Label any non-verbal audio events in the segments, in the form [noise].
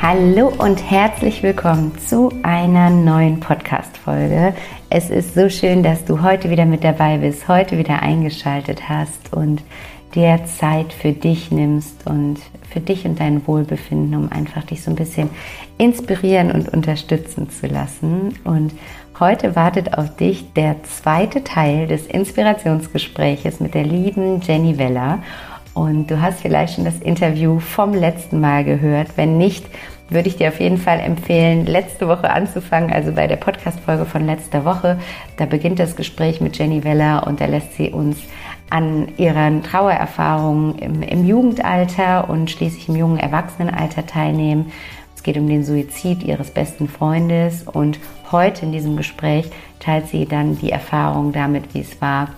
Hallo und herzlich willkommen zu einer neuen Podcast-Folge. Es ist so schön, dass du heute wieder mit dabei bist, heute wieder eingeschaltet hast und dir Zeit für dich nimmst und für dich und dein Wohlbefinden, um einfach dich so ein bisschen inspirieren und unterstützen zu lassen. Und Heute wartet auf dich der zweite Teil des Inspirationsgespräches mit der lieben Jenny Weller. Und du hast vielleicht schon das Interview vom letzten Mal gehört. Wenn nicht, würde ich dir auf jeden Fall empfehlen, letzte Woche anzufangen, also bei der Podcast-Folge von letzter Woche. Da beginnt das Gespräch mit Jenny Weller und da lässt sie uns an ihren Trauererfahrungen im, im Jugendalter und schließlich im jungen Erwachsenenalter teilnehmen. Es geht um den Suizid ihres besten Freundes und heute in diesem Gespräch teilt sie dann die Erfahrung damit, wie es war,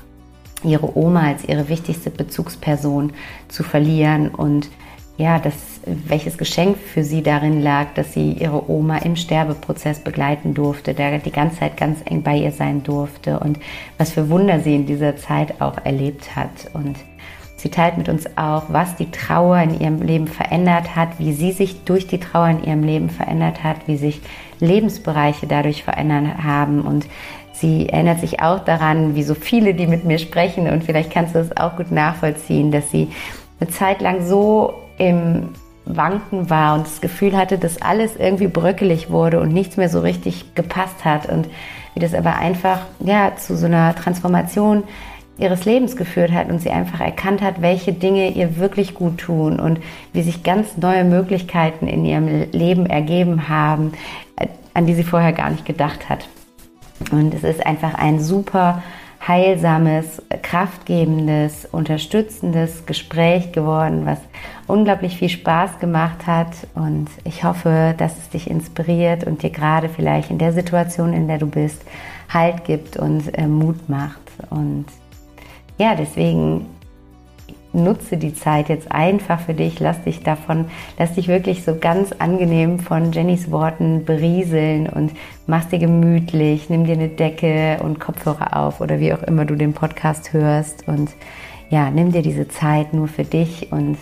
ihre Oma als ihre wichtigste Bezugsperson zu verlieren und ja, das, welches Geschenk für sie darin lag, dass sie ihre Oma im Sterbeprozess begleiten durfte, der die ganze Zeit ganz eng bei ihr sein durfte und was für Wunder sie in dieser Zeit auch erlebt hat. Und Sie teilt mit uns auch, was die Trauer in ihrem Leben verändert hat, wie sie sich durch die Trauer in ihrem Leben verändert hat, wie sich Lebensbereiche dadurch verändert haben. Und sie erinnert sich auch daran, wie so viele, die mit mir sprechen, und vielleicht kannst du es auch gut nachvollziehen, dass sie eine Zeit lang so im Wanken war und das Gefühl hatte, dass alles irgendwie bröckelig wurde und nichts mehr so richtig gepasst hat und wie das aber einfach ja zu so einer Transformation ihres Lebens geführt hat und sie einfach erkannt hat, welche Dinge ihr wirklich gut tun und wie sich ganz neue Möglichkeiten in ihrem Leben ergeben haben, an die sie vorher gar nicht gedacht hat. Und es ist einfach ein super heilsames, kraftgebendes, unterstützendes Gespräch geworden, was unglaublich viel Spaß gemacht hat. Und ich hoffe, dass es dich inspiriert und dir gerade vielleicht in der Situation, in der du bist, Halt gibt und äh, Mut macht. Und ja, deswegen nutze die Zeit jetzt einfach für dich, lass dich davon, lass dich wirklich so ganz angenehm von Jennys Worten berieseln und mach's dir gemütlich, nimm dir eine Decke und Kopfhörer auf oder wie auch immer du den Podcast hörst und ja, nimm dir diese Zeit nur für dich und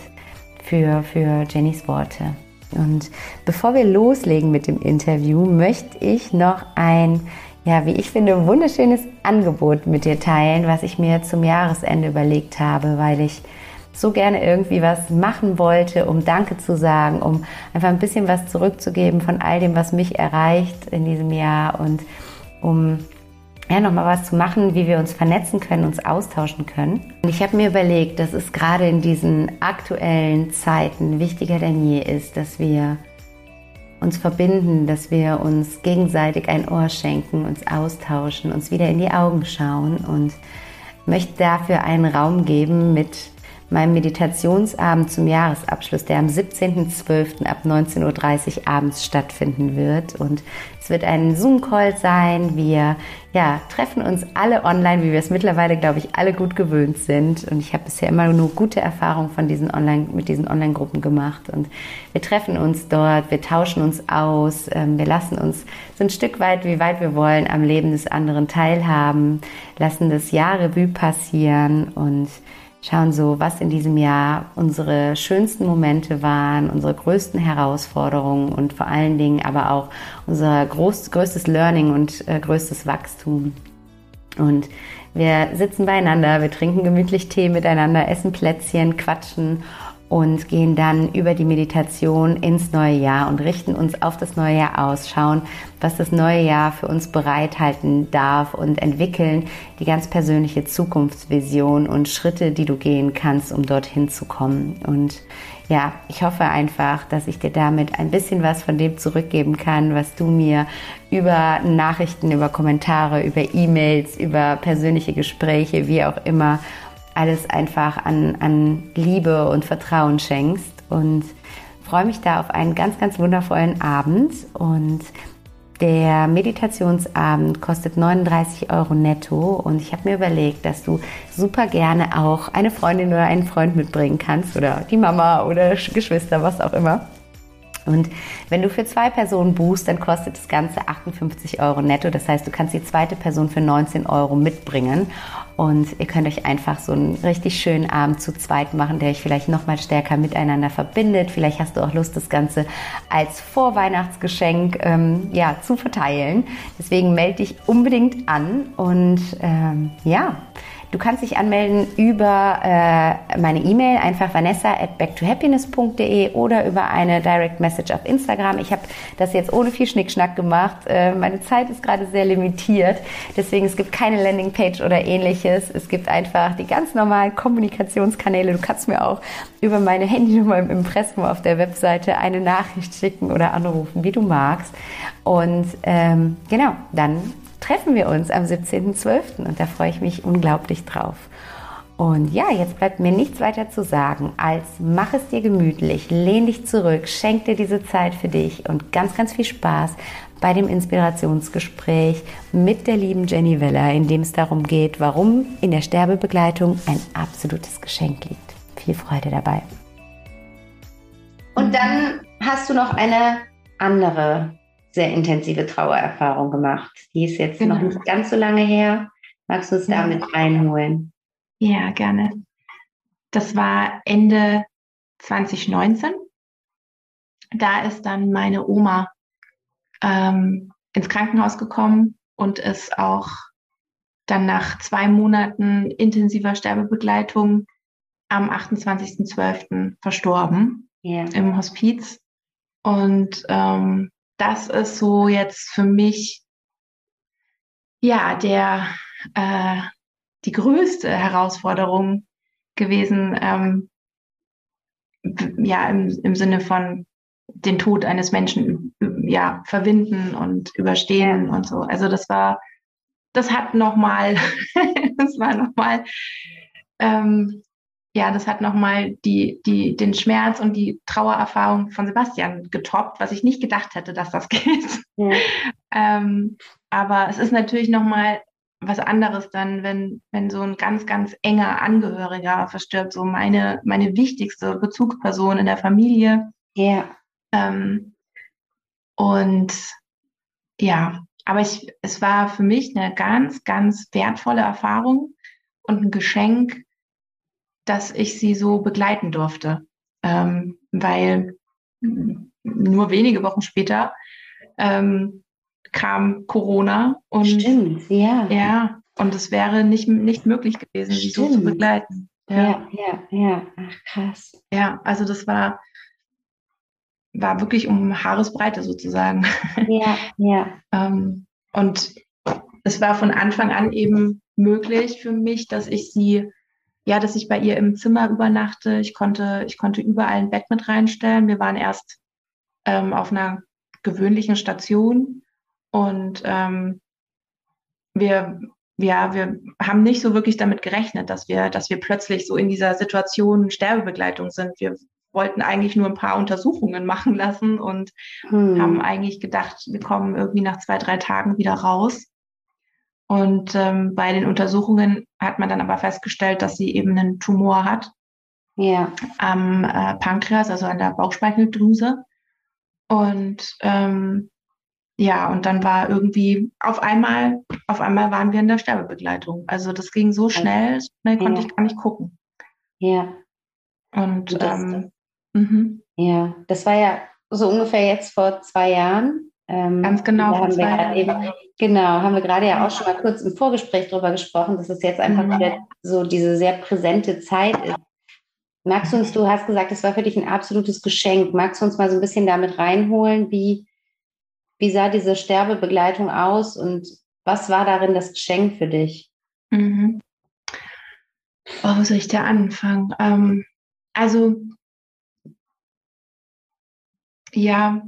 für, für Jennys Worte. Und bevor wir loslegen mit dem Interview, möchte ich noch ein ja, wie ich finde, wunderschönes Angebot mit dir teilen, was ich mir zum Jahresende überlegt habe, weil ich so gerne irgendwie was machen wollte, um Danke zu sagen, um einfach ein bisschen was zurückzugeben von all dem, was mich erreicht in diesem Jahr und um ja, nochmal was zu machen, wie wir uns vernetzen können, uns austauschen können. Und ich habe mir überlegt, dass es gerade in diesen aktuellen Zeiten wichtiger denn je ist, dass wir uns verbinden, dass wir uns gegenseitig ein Ohr schenken, uns austauschen, uns wieder in die Augen schauen und möchte dafür einen Raum geben mit meinem Meditationsabend zum Jahresabschluss, der am 17.12. ab 19.30 Uhr abends stattfinden wird. Und es wird ein Zoom-Call sein. Wir ja, treffen uns alle online, wie wir es mittlerweile, glaube ich, alle gut gewöhnt sind. Und ich habe bisher immer nur gute Erfahrungen von diesen Online, mit diesen Online-Gruppen gemacht. Und wir treffen uns dort, wir tauschen uns aus, ähm, wir lassen uns so ein Stück weit, wie weit wir wollen, am Leben des anderen teilhaben, lassen das Jahr Revue passieren und schauen so, was in diesem Jahr unsere schönsten Momente waren, unsere größten Herausforderungen und vor allen Dingen aber auch unser groß, größtes Learning und äh, größtes Wachstum. Und wir sitzen beieinander, wir trinken gemütlich Tee miteinander, essen Plätzchen, quatschen und gehen dann über die Meditation ins neue Jahr und richten uns auf das neue Jahr aus, schauen, was das neue Jahr für uns bereithalten darf und entwickeln die ganz persönliche Zukunftsvision und Schritte, die du gehen kannst, um dorthin zu kommen. Und ja, ich hoffe einfach, dass ich dir damit ein bisschen was von dem zurückgeben kann, was du mir über Nachrichten, über Kommentare, über E-Mails, über persönliche Gespräche, wie auch immer alles einfach an, an Liebe und Vertrauen schenkst. Und freue mich da auf einen ganz, ganz wundervollen Abend. Und der Meditationsabend kostet 39 Euro netto und ich habe mir überlegt, dass du super gerne auch eine Freundin oder einen Freund mitbringen kannst oder die Mama oder Geschwister, was auch immer. Und wenn du für zwei Personen buchst, dann kostet das Ganze 58 Euro netto. Das heißt, du kannst die zweite Person für 19 Euro mitbringen. Und ihr könnt euch einfach so einen richtig schönen Abend zu zweit machen, der euch vielleicht noch mal stärker miteinander verbindet. Vielleicht hast du auch Lust, das Ganze als Vorweihnachtsgeschenk ähm, ja, zu verteilen. Deswegen melde dich unbedingt an. Und ähm, ja, Du kannst dich anmelden über äh, meine E-Mail, einfach vanessa at backtohappiness.de oder über eine Direct Message auf Instagram. Ich habe das jetzt ohne viel Schnickschnack gemacht. Äh, meine Zeit ist gerade sehr limitiert. Deswegen, es gibt keine Landingpage oder ähnliches. Es gibt einfach die ganz normalen Kommunikationskanäle. Du kannst mir auch über meine Handynummer im Impressum auf der Webseite eine Nachricht schicken oder anrufen, wie du magst. Und ähm, genau, dann treffen wir uns am 17.12. und da freue ich mich unglaublich drauf. Und ja, jetzt bleibt mir nichts weiter zu sagen, als mach es dir gemütlich, lehn dich zurück, schenk dir diese Zeit für dich und ganz, ganz viel Spaß bei dem Inspirationsgespräch mit der lieben Jenny Weller, in dem es darum geht, warum in der Sterbebegleitung ein absolutes Geschenk liegt. Viel Freude dabei. Und dann hast du noch eine andere sehr intensive Trauererfahrung gemacht. Die ist jetzt genau. noch nicht ganz so lange her. Magst du ja. damit reinholen? Ja, gerne. Das war Ende 2019. Da ist dann meine Oma ähm, ins Krankenhaus gekommen und ist auch dann nach zwei Monaten intensiver Sterbebegleitung am 28.12. verstorben yeah. im Hospiz. Und ähm, das ist so jetzt für mich ja der äh, die größte Herausforderung gewesen, ähm, ja im, im Sinne von den Tod eines Menschen ja verwinden und überstehen und so. Also das war, das hat nochmal, [laughs] das war nochmal ähm, ja, das hat nochmal die, die, den Schmerz und die Trauererfahrung von Sebastian getoppt, was ich nicht gedacht hätte, dass das [laughs] geht. Ja. ähm, aber es ist natürlich nochmal was anderes dann, wenn, wenn so ein ganz, ganz enger Angehöriger verstirbt, so meine, meine wichtigste Bezugsperson in der Familie. Ja. Ähm, und ja, aber ich, es war für mich eine ganz, ganz wertvolle Erfahrung und ein Geschenk, dass ich sie so begleiten durfte, ähm, weil nur wenige Wochen später ähm, kam Corona und Stimmt, ja. ja, und es wäre nicht, nicht möglich gewesen, sie so zu begleiten. Ja. ja, ja, ja, ach krass. Ja, also das war, war wirklich um Haaresbreite sozusagen. Ja, ja. [laughs] ähm, und es war von Anfang an eben möglich für mich, dass ich sie ja, dass ich bei ihr im Zimmer übernachte. Ich konnte, ich konnte überall ein Bett mit reinstellen. Wir waren erst ähm, auf einer gewöhnlichen Station und ähm, wir, ja, wir haben nicht so wirklich damit gerechnet, dass wir, dass wir plötzlich so in dieser Situation Sterbebegleitung sind. Wir wollten eigentlich nur ein paar Untersuchungen machen lassen und hm. haben eigentlich gedacht, wir kommen irgendwie nach zwei, drei Tagen wieder raus. Und ähm, bei den Untersuchungen hat man dann aber festgestellt, dass sie eben einen Tumor hat ja. am äh, Pankreas, also an der Bauchspeicheldrüse. Und ähm, ja, und dann war irgendwie auf einmal, auf einmal waren wir in der Sterbebegleitung. Also das ging so schnell, so schnell konnte ja. ich gar nicht gucken. Ja. Und, und das, ähm, mhm. ja, das war ja so ungefähr jetzt vor zwei Jahren. Ähm, Ganz genau. Haben wir eben, genau, haben wir gerade ja auch schon mal kurz im Vorgespräch darüber gesprochen, dass es jetzt einfach mhm. wieder so diese sehr präsente Zeit ist, Magst du uns, du hast gesagt, es war für dich ein absolutes Geschenk. Magst du uns mal so ein bisschen damit reinholen, wie, wie sah diese Sterbebegleitung aus und was war darin das Geschenk für dich? Mhm. Oh, wo soll ich da anfangen? Ähm, also, ja,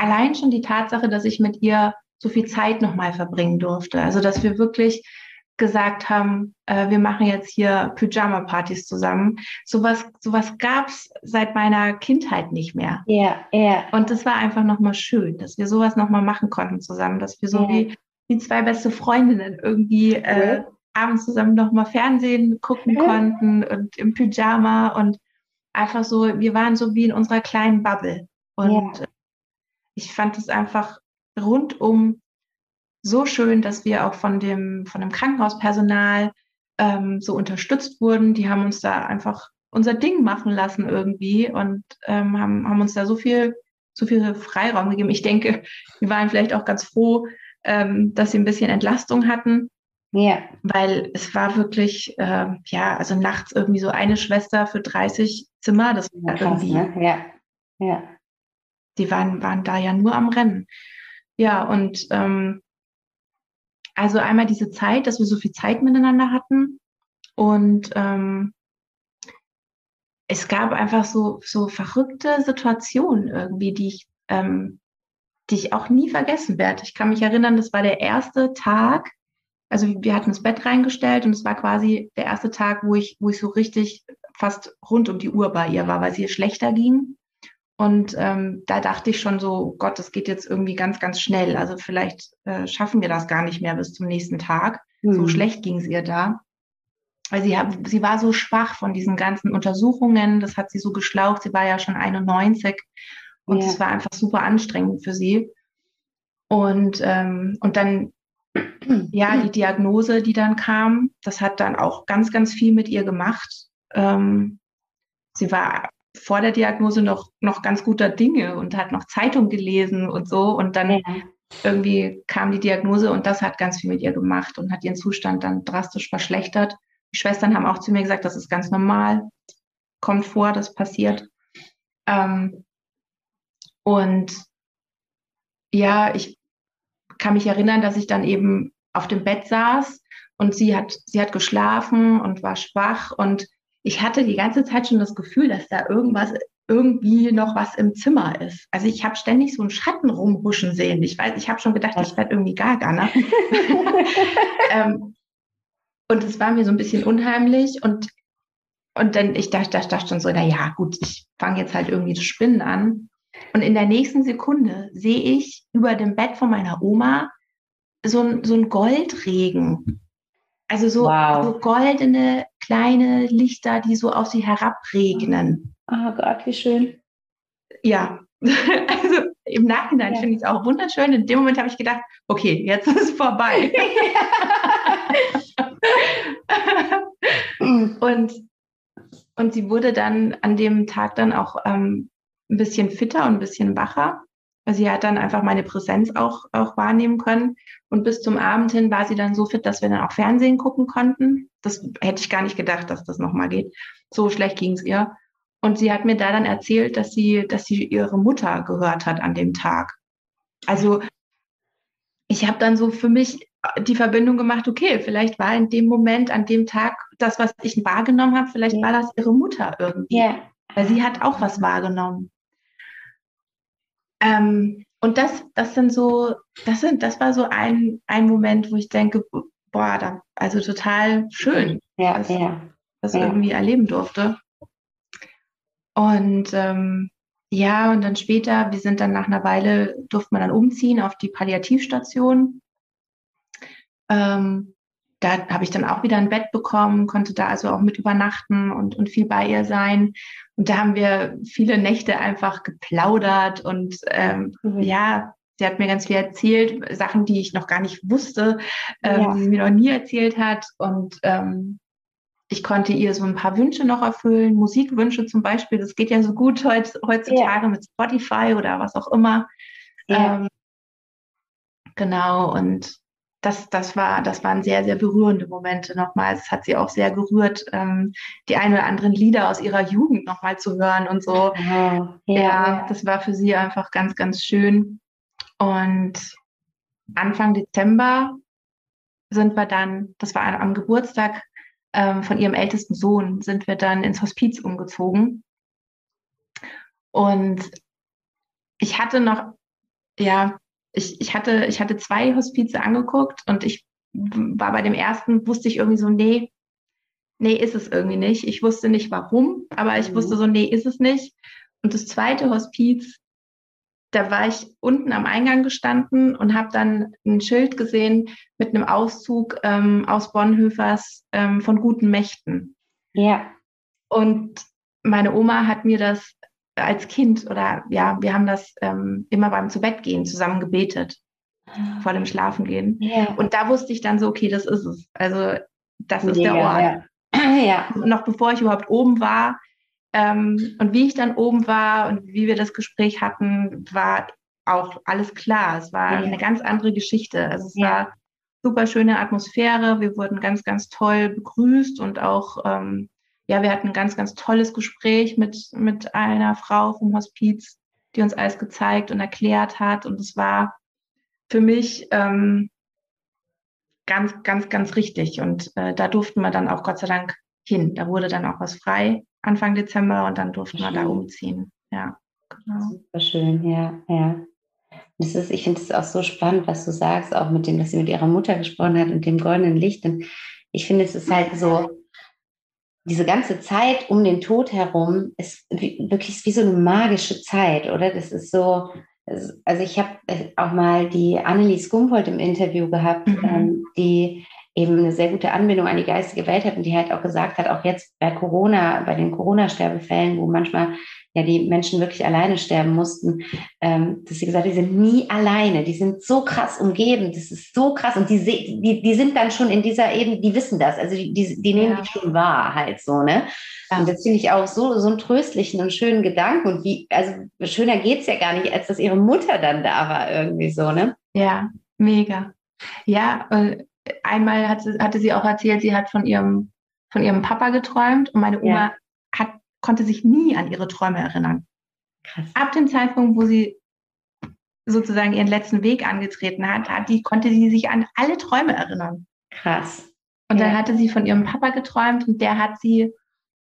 allein schon die Tatsache, dass ich mit ihr so viel Zeit nochmal verbringen durfte. Also, dass wir wirklich gesagt haben, äh, wir machen jetzt hier Pyjama-Partys zusammen. Sowas, sowas gab es seit meiner Kindheit nicht mehr. Ja, yeah, ja. Yeah. Und das war einfach nochmal schön, dass wir sowas nochmal machen konnten zusammen, dass wir so yeah. wie, wie zwei beste Freundinnen irgendwie äh, abends zusammen nochmal Fernsehen gucken konnten und im Pyjama und einfach so, wir waren so wie in unserer kleinen Bubble. Und yeah. Ich fand es einfach rundum so schön, dass wir auch von dem, von dem Krankenhauspersonal ähm, so unterstützt wurden. Die haben uns da einfach unser Ding machen lassen irgendwie und ähm, haben, haben uns da so viel, so viel Freiraum gegeben. Ich denke, wir waren vielleicht auch ganz froh, ähm, dass sie ein bisschen Entlastung hatten. Ja. Weil es war wirklich, äh, ja, also nachts irgendwie so eine Schwester für 30 Zimmer. Das war ja, irgendwie. Ne? Ja. Ja. Die waren, waren da ja nur am Rennen. Ja, und ähm, also einmal diese Zeit, dass wir so viel Zeit miteinander hatten und ähm, es gab einfach so, so verrückte Situationen irgendwie, die ich, ähm, die ich auch nie vergessen werde. Ich kann mich erinnern, das war der erste Tag, also wir hatten das Bett reingestellt und es war quasi der erste Tag, wo ich, wo ich so richtig fast rund um die Uhr bei ihr war, weil es ihr schlechter ging. Und ähm, da dachte ich schon so, Gott, das geht jetzt irgendwie ganz, ganz schnell. Also vielleicht äh, schaffen wir das gar nicht mehr bis zum nächsten Tag. Mhm. So schlecht ging es ihr da. Weil sie, hat, sie war so schwach von diesen ganzen Untersuchungen. Das hat sie so geschlaucht. Sie war ja schon 91. Und es ja. war einfach super anstrengend für sie. Und, ähm, und dann, [clears throat] ja, die Diagnose, die dann kam, das hat dann auch ganz, ganz viel mit ihr gemacht. Ähm, sie war vor der Diagnose noch, noch ganz guter Dinge und hat noch Zeitung gelesen und so. Und dann ja. irgendwie kam die Diagnose und das hat ganz viel mit ihr gemacht und hat ihren Zustand dann drastisch verschlechtert. Die Schwestern haben auch zu mir gesagt, das ist ganz normal, kommt vor, das passiert. Ähm, und ja, ich kann mich erinnern, dass ich dann eben auf dem Bett saß und sie hat, sie hat geschlafen und war schwach und ich hatte die ganze Zeit schon das Gefühl, dass da irgendwas, irgendwie noch was im Zimmer ist. Also ich habe ständig so einen Schatten rumhuschen sehen. Ich weiß, ich habe schon gedacht, ich werde irgendwie gaga. Ne? [laughs] ähm, und es war mir so ein bisschen unheimlich und und dann, ich dachte, dachte, dachte schon so, na ja, gut, ich fange jetzt halt irgendwie zu spinnen an. Und in der nächsten Sekunde sehe ich über dem Bett von meiner Oma so, so ein Goldregen. Also so, wow. so goldene kleine Lichter, die so auf sie herabregnen. Oh Gott, wie schön. Ja, [laughs] also im Nachhinein ja. finde ich es auch wunderschön. In dem Moment habe ich gedacht, okay, jetzt ist es vorbei. [laughs] [laughs] und, und sie wurde dann an dem Tag dann auch ähm, ein bisschen fitter und ein bisschen wacher. Also sie hat dann einfach meine Präsenz auch, auch wahrnehmen können. Und bis zum Abend hin war sie dann so fit, dass wir dann auch Fernsehen gucken konnten. Das hätte ich gar nicht gedacht, dass das nochmal geht. So schlecht ging es ihr. Und sie hat mir da dann erzählt, dass sie, dass sie ihre Mutter gehört hat an dem Tag. Also ich habe dann so für mich die Verbindung gemacht, okay, vielleicht war in dem Moment, an dem Tag, das, was ich wahrgenommen habe, vielleicht ja. war das ihre Mutter irgendwie. Ja. Weil sie hat auch was wahrgenommen. Ähm, und das, das sind so, das sind, das war so ein, ein Moment, wo ich denke, boah, da, also total schön, ja, dass, ja, das ja. irgendwie erleben durfte. Und ähm, ja, und dann später, wir sind dann nach einer Weile, durfte man dann umziehen auf die Palliativstation. Ähm, da habe ich dann auch wieder ein Bett bekommen, konnte da also auch mit übernachten und, und viel bei ihr sein. Und da haben wir viele Nächte einfach geplaudert und ähm, mhm. ja, sie hat mir ganz viel erzählt, Sachen, die ich noch gar nicht wusste, ähm, ja. die sie mir noch nie erzählt hat. Und ähm, ich konnte ihr so ein paar Wünsche noch erfüllen, Musikwünsche zum Beispiel. Das geht ja so gut heut, heutzutage ja. mit Spotify oder was auch immer. Ja. Ähm, genau, und das, das, war, das waren sehr, sehr berührende Momente nochmal. Es hat sie auch sehr gerührt, ähm, die ein oder anderen Lieder aus ihrer Jugend nochmal zu hören und so. Oh, ja, ja, das war für sie einfach ganz, ganz schön. Und Anfang Dezember sind wir dann, das war am Geburtstag ähm, von ihrem ältesten Sohn, sind wir dann ins Hospiz umgezogen. Und ich hatte noch, ja, ich, ich, hatte, ich hatte zwei Hospize angeguckt und ich war bei dem ersten, wusste ich irgendwie so, nee, nee, ist es irgendwie nicht. Ich wusste nicht warum, aber ich mhm. wusste so, nee, ist es nicht. Und das zweite Hospiz, da war ich unten am Eingang gestanden und habe dann ein Schild gesehen mit einem Auszug ähm, aus Bonhoeffers ähm, von guten Mächten. Ja. Und meine Oma hat mir das als Kind oder ja, wir haben das ähm, immer beim Zubettgehen zusammen gebetet, ah. vor dem Schlafengehen. Ja. Und da wusste ich dann so, okay, das ist es. Also das ist Mega, der Ort. Ja. [clears throat] ja. Noch bevor ich überhaupt oben war. Ähm, und wie ich dann oben war und wie wir das Gespräch hatten, war auch alles klar. Es war ja. eine ganz andere Geschichte. Also es war super schöne Atmosphäre. Wir wurden ganz, ganz toll begrüßt und auch ähm, ja, wir hatten ein ganz, ganz tolles Gespräch mit, mit einer Frau vom Hospiz, die uns alles gezeigt und erklärt hat. Und es war für mich ähm, ganz, ganz, ganz richtig. Und äh, da durften wir dann auch Gott sei Dank hin. Da wurde dann auch was frei Anfang Dezember und dann durften wir da umziehen. Ja, genau. Super schön, ja, ja. Das ist, ich finde es auch so spannend, was du sagst, auch mit dem, dass sie mit ihrer Mutter gesprochen hat und dem goldenen Licht. Und ich finde, es ist halt so, diese ganze Zeit um den Tod herum ist wie, wirklich wie so eine magische Zeit, oder? Das ist so, also ich habe äh, auch mal die Annelies Gumpold im Interview gehabt, mhm. ähm, die eben eine sehr gute Anbindung an die geistige Welt hat und die halt auch gesagt hat, auch jetzt bei Corona, bei den Corona-Sterbefällen, wo manchmal ja die Menschen wirklich alleine sterben mussten, ähm, dass sie gesagt hat, die sind nie alleine, die sind so krass umgeben, das ist so krass und die, die, die sind dann schon in dieser Ebene, die wissen das, also die, die, die nehmen ja. die schon wahr halt so, ne? Ja. Und das finde ich auch so, so einen tröstlichen und schönen Gedanken und wie, also schöner geht's ja gar nicht, als dass ihre Mutter dann da war irgendwie so, ne? Ja, mega. Ja, einmal hat sie, hatte sie auch erzählt, sie hat von ihrem, von ihrem Papa geträumt und meine Oma ja. Konnte sich nie an ihre Träume erinnern. Krass. Ab dem Zeitpunkt, wo sie sozusagen ihren letzten Weg angetreten hat, hat die, konnte sie sich an alle Träume erinnern. Krass. Und ja. dann hatte sie von ihrem Papa geträumt und der hat sie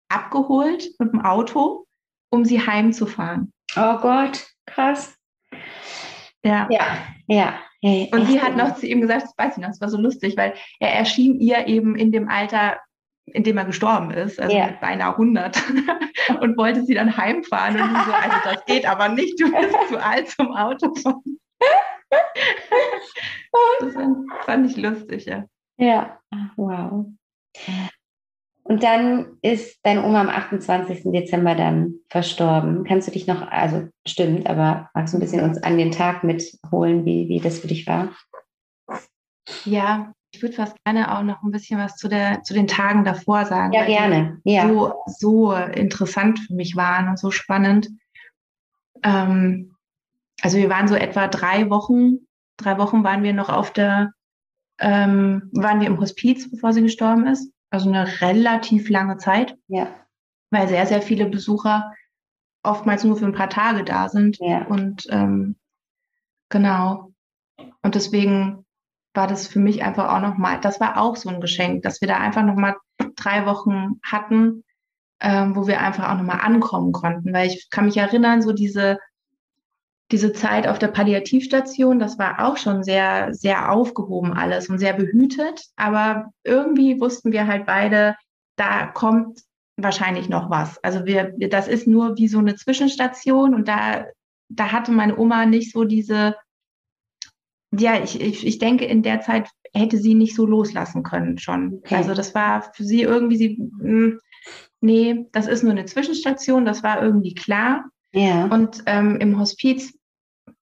abgeholt mit dem Auto, um sie heimzufahren. Oh Gott, krass. Ja. Ja, ja. Hey, und sie hat noch zu ihm gesagt, das weiß ich noch, das war so lustig, weil er erschien ihr eben in dem Alter in dem er gestorben ist, also yeah. mit beinahe 100, [laughs] und wollte sie dann heimfahren. Und so, also das [laughs] geht aber nicht, du bist zu alt zum Autofahren. das fand ich lustig, ja. Ja, wow. Und dann ist deine Oma am 28. Dezember dann verstorben. Kannst du dich noch, also stimmt, aber magst du ein bisschen uns an den Tag mitholen, wie, wie das für dich war? Ja, ich würde fast gerne auch noch ein bisschen was zu, der, zu den Tagen davor sagen. Ja, gerne. Ja. So, so interessant für mich waren und so spannend. Ähm, also wir waren so etwa drei Wochen, drei Wochen waren wir noch auf der, ähm, waren wir im Hospiz, bevor sie gestorben ist. Also eine relativ lange Zeit. Ja. Weil sehr, sehr viele Besucher oftmals nur für ein paar Tage da sind. Ja. Und ähm, genau. Und deswegen war das für mich einfach auch nochmal, das war auch so ein Geschenk, dass wir da einfach nochmal drei Wochen hatten, ähm, wo wir einfach auch nochmal ankommen konnten. Weil ich kann mich erinnern, so diese, diese Zeit auf der Palliativstation, das war auch schon sehr, sehr aufgehoben alles und sehr behütet. Aber irgendwie wussten wir halt beide, da kommt wahrscheinlich noch was. Also wir, das ist nur wie so eine Zwischenstation und da, da hatte meine Oma nicht so diese ja, ich, ich, ich denke, in der Zeit hätte sie nicht so loslassen können schon. Okay. Also das war für sie irgendwie, sie, mh, hm, nee, das ist nur eine Zwischenstation, das war irgendwie klar. Ja. Und ähm, im Hospiz,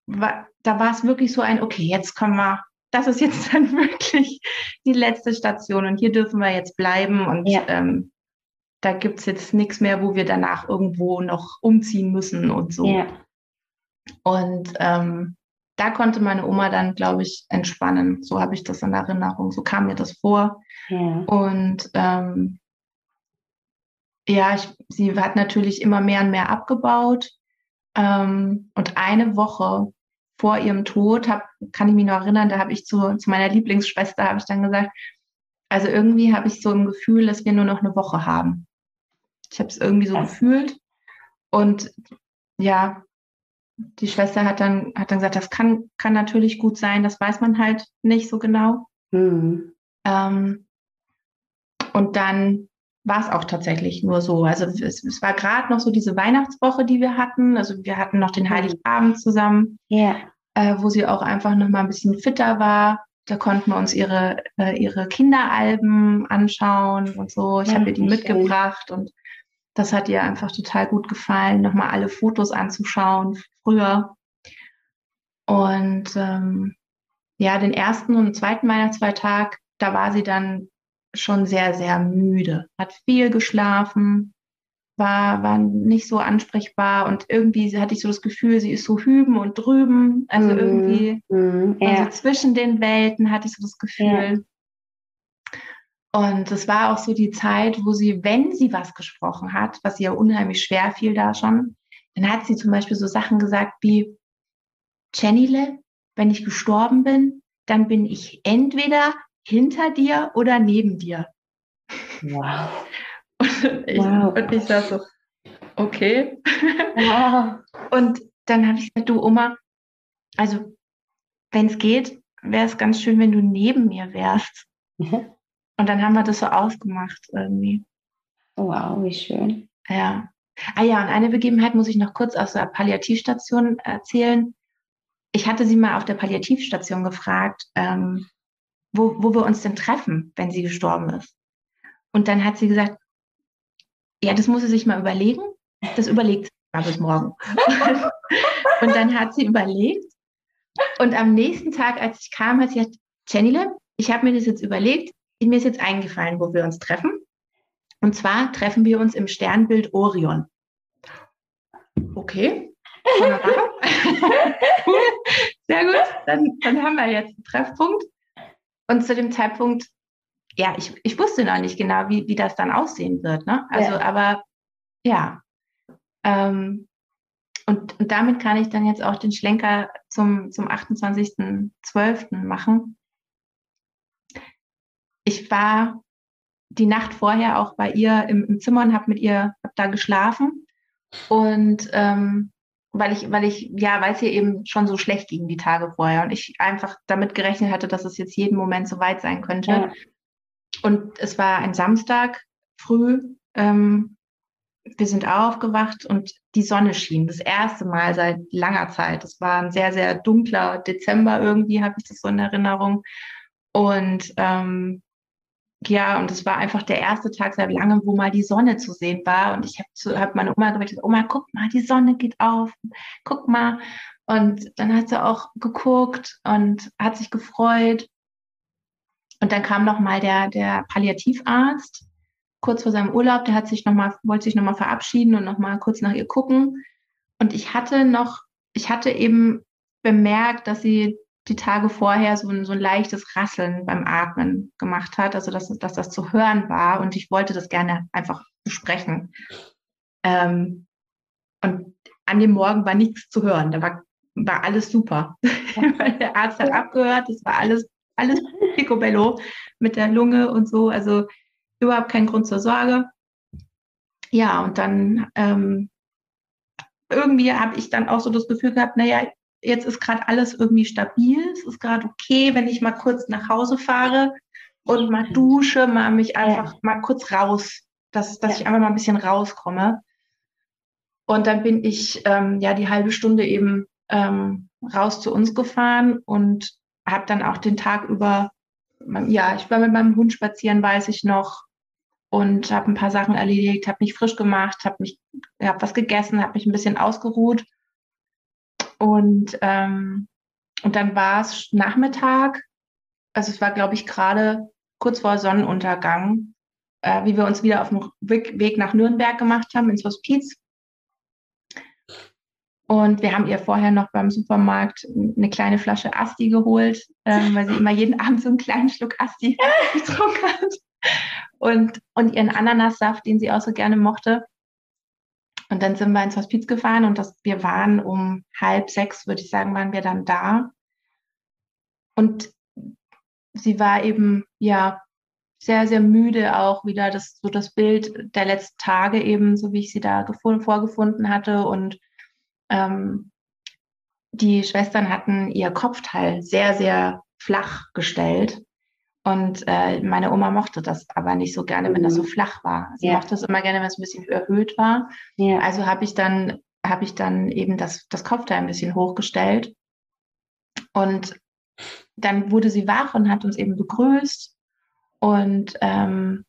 war, da war es wirklich so ein, okay, jetzt kommen wir, das ist jetzt [laughs] dann wirklich die letzte Station und hier dürfen wir jetzt bleiben und ja. ähm, da gibt's jetzt nichts mehr, wo wir danach irgendwo noch umziehen müssen und so. Ja. Und ähm, da konnte meine Oma dann, glaube ich, entspannen. So habe ich das in Erinnerung. So kam mir das vor. Ja. Und ähm, ja, ich, sie hat natürlich immer mehr und mehr abgebaut. Ähm, und eine Woche vor ihrem Tod, hab, kann ich mich noch erinnern, da habe ich zu, zu meiner Lieblingsschwester, habe ich dann gesagt, also irgendwie habe ich so ein Gefühl, dass wir nur noch eine Woche haben. Ich habe es irgendwie so gefühlt. Und ja, die Schwester hat dann, hat dann gesagt, das kann, kann natürlich gut sein, das weiß man halt nicht so genau. Mhm. Ähm, und dann war es auch tatsächlich nur so. Also es, es war gerade noch so diese Weihnachtswoche, die wir hatten. Also wir hatten noch den mhm. Heiligabend zusammen, yeah. äh, wo sie auch einfach noch mal ein bisschen fitter war. Da konnten wir uns ihre, äh, ihre Kinderalben anschauen und so. Ich habe ihr die mitgebracht und das hat ihr einfach total gut gefallen, nochmal alle Fotos anzuschauen früher. Und ähm, ja, den ersten und zweiten Weihnachtsfeiertag, da war sie dann schon sehr, sehr müde, hat viel geschlafen, war, war nicht so ansprechbar und irgendwie hatte ich so das Gefühl, sie ist so hüben und drüben, also mhm. irgendwie mhm. Ja. Also zwischen den Welten hatte ich so das Gefühl. Und es war auch so die Zeit, wo sie, wenn sie was gesprochen hat, was ihr unheimlich schwer fiel da schon, dann hat sie zum Beispiel so Sachen gesagt wie, Jennyle, wenn ich gestorben bin, dann bin ich entweder hinter dir oder neben dir. Wow. [laughs] Und ich, wow. und ich war so, okay. Wow. [laughs] Und dann habe ich gesagt, du Oma, also wenn es geht, wäre es ganz schön, wenn du neben mir wärst. Mhm. Und dann haben wir das so ausgemacht irgendwie. Wow, wie schön. Ja. Ah ja, und eine Begebenheit muss ich noch kurz aus der Palliativstation erzählen. Ich hatte sie mal auf der Palliativstation gefragt, ähm, wo, wo wir uns denn treffen, wenn sie gestorben ist. Und dann hat sie gesagt, ja, das muss sie sich mal überlegen. Das überlegt sie mal bis morgen. [laughs] und dann hat sie überlegt. Und am nächsten Tag, als ich kam, hat sie gesagt, Jennyle, ich habe mir das jetzt überlegt. Mir ist jetzt eingefallen, wo wir uns treffen. Und zwar treffen wir uns im Sternbild Orion. Okay. [laughs] Sehr gut. Dann, dann haben wir jetzt einen Treffpunkt. Und zu dem Zeitpunkt, ja, ich, ich wusste noch nicht genau, wie, wie das dann aussehen wird. Ne? Also, ja. aber ja. Ähm, und, und damit kann ich dann jetzt auch den Schlenker zum, zum 28.12. machen. Ich war die Nacht vorher auch bei ihr im, im Zimmer und habe mit ihr hab da geschlafen. Und ähm, weil ich, weil ich, ja, weil es ihr eben schon so schlecht ging die Tage vorher und ich einfach damit gerechnet hatte, dass es jetzt jeden Moment so weit sein könnte. Ja. Und es war ein Samstag früh. Ähm, wir sind aufgewacht und die Sonne schien. Das erste Mal seit langer Zeit. Es war ein sehr, sehr dunkler Dezember irgendwie, habe ich das so in Erinnerung. Und ähm, ja, und es war einfach der erste Tag seit langem, wo mal die Sonne zu sehen war. Und ich habe hab meine Oma gesagt, Oma, guck mal, die Sonne geht auf, guck mal. Und dann hat sie auch geguckt und hat sich gefreut. Und dann kam noch mal der, der Palliativarzt kurz vor seinem Urlaub. Der hat sich noch mal, wollte sich noch mal verabschieden und noch mal kurz nach ihr gucken. Und ich hatte noch, ich hatte eben bemerkt, dass sie die Tage vorher so ein, so ein leichtes Rasseln beim Atmen gemacht hat, also dass, dass das zu hören war und ich wollte das gerne einfach besprechen. Ähm, und an dem Morgen war nichts zu hören, da war, war alles super. [laughs] Der Arzt hat abgehört, es war alles, alles picobello mit der Lunge und so, also überhaupt kein Grund zur Sorge. Ja, und dann ähm, irgendwie habe ich dann auch so das Gefühl gehabt, naja, jetzt ist gerade alles irgendwie stabil, es ist gerade okay, wenn ich mal kurz nach Hause fahre und mal dusche, mal mich einfach ja. mal kurz raus, dass, dass ja. ich einfach mal ein bisschen rauskomme. Und dann bin ich ähm, ja die halbe Stunde eben ähm, raus zu uns gefahren und habe dann auch den Tag über, ja, ich war mit meinem Hund spazieren, weiß ich noch, und habe ein paar Sachen erledigt, habe mich frisch gemacht, habe mich, habe was gegessen, habe mich ein bisschen ausgeruht und, ähm, und dann war es Nachmittag, also es war, glaube ich, gerade kurz vor Sonnenuntergang, äh, wie wir uns wieder auf dem Weg nach Nürnberg gemacht haben, ins Hospiz. Und wir haben ihr vorher noch beim Supermarkt eine kleine Flasche Asti geholt, ähm, weil sie immer jeden [laughs] Abend so einen kleinen Schluck Asti [laughs] getrunken hat. Und, und ihren Ananassaft, den sie auch so gerne mochte. Und dann sind wir ins Hospiz gefahren und das, wir waren um halb sechs, würde ich sagen, waren wir dann da. Und sie war eben, ja, sehr, sehr müde auch wieder, das, so das Bild der letzten Tage eben, so wie ich sie da gefunden, vorgefunden hatte. Und ähm, die Schwestern hatten ihr Kopfteil sehr, sehr flach gestellt. Und äh, meine Oma mochte das aber nicht so gerne, wenn das so mhm. flach war. Sie ja. mochte es immer gerne, wenn es ein bisschen erhöht war. Ja. Also habe ich dann habe ich dann eben das, das Kopfteil ein bisschen hochgestellt. Und dann wurde sie wach und hat uns eben begrüßt. Und ähm,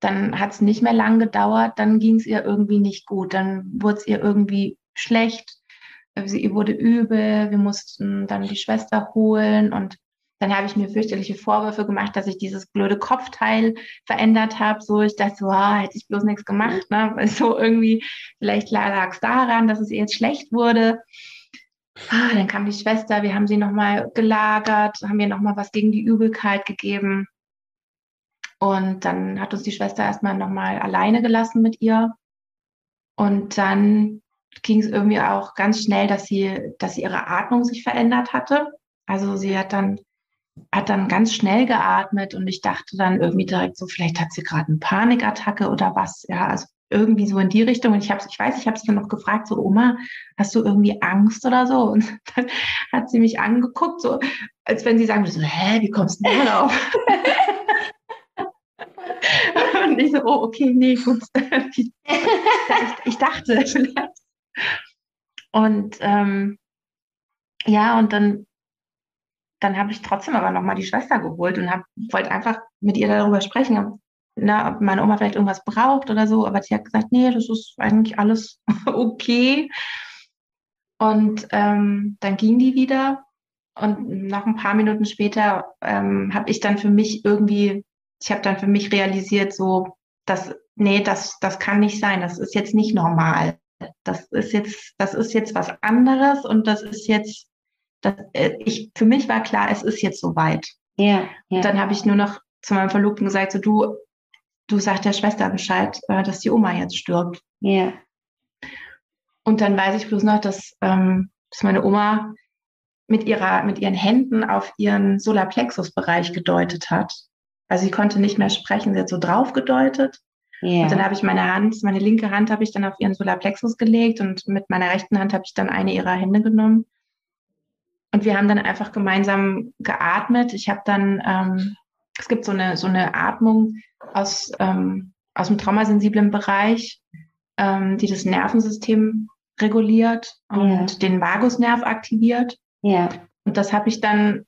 dann hat es nicht mehr lang gedauert, dann ging es ihr irgendwie nicht gut. Dann wurde es ihr irgendwie schlecht. Sie, ihr wurde übel, wir mussten dann die Schwester holen und dann habe ich mir fürchterliche Vorwürfe gemacht, dass ich dieses blöde Kopfteil verändert habe. So, ich dachte so, ah, hätte ich bloß nichts gemacht. Ne? [laughs] So irgendwie, vielleicht lag es daran, dass es ihr jetzt schlecht wurde. Ah, dann kam die Schwester, wir haben sie nochmal gelagert, haben ihr nochmal was gegen die Übelkeit gegeben. Und dann hat uns die Schwester erstmal nochmal alleine gelassen mit ihr. Und dann ging es irgendwie auch ganz schnell, dass sie, dass sie ihre Atmung sich verändert hatte. Also sie hat dann, hat dann ganz schnell geatmet und ich dachte dann irgendwie direkt so, vielleicht hat sie gerade eine Panikattacke oder was. Ja, also irgendwie so in die Richtung. Und ich habe, ich weiß, ich habe sie dann noch gefragt, so Oma, hast du irgendwie Angst oder so? Und [laughs] dann hat sie mich angeguckt, so als wenn sie sagen würde, so, hä, wie kommst du denn darauf? [laughs] und ich so, oh, okay, nee, gut. ich, [laughs] ich dachte vielleicht. Und ähm, ja, und dann, dann habe ich trotzdem aber nochmal die Schwester geholt und wollte einfach mit ihr darüber sprechen, na, ob meine Oma vielleicht irgendwas braucht oder so. Aber sie hat gesagt, nee, das ist eigentlich alles [laughs] okay. Und ähm, dann ging die wieder. Und noch ein paar Minuten später ähm, habe ich dann für mich irgendwie, ich habe dann für mich realisiert, so, dass, nee, das, das kann nicht sein, das ist jetzt nicht normal das ist jetzt, das ist jetzt was anderes und das ist jetzt, das, äh, ich, für mich war klar, es ist jetzt soweit. Ja, ja. Dann habe ich nur noch zu meinem Verlobten gesagt, so du, du sagst der Schwester Bescheid, äh, dass die Oma jetzt stirbt. Ja. Und dann weiß ich bloß noch, dass, ähm, dass meine Oma mit ihrer, mit ihren Händen auf ihren Solarplexus-Bereich gedeutet hat. Also sie konnte nicht mehr sprechen, sie hat so drauf gedeutet. Yeah. Und dann habe ich meine Hand, meine linke Hand habe ich dann auf ihren Solarplexus gelegt und mit meiner rechten Hand habe ich dann eine ihrer Hände genommen. Und wir haben dann einfach gemeinsam geatmet. Ich habe dann, ähm, es gibt so eine, so eine Atmung aus, ähm, aus dem traumasensiblen Bereich, ähm, die das Nervensystem reguliert und yeah. den Vagusnerv aktiviert. Ja. Und das habe ich dann,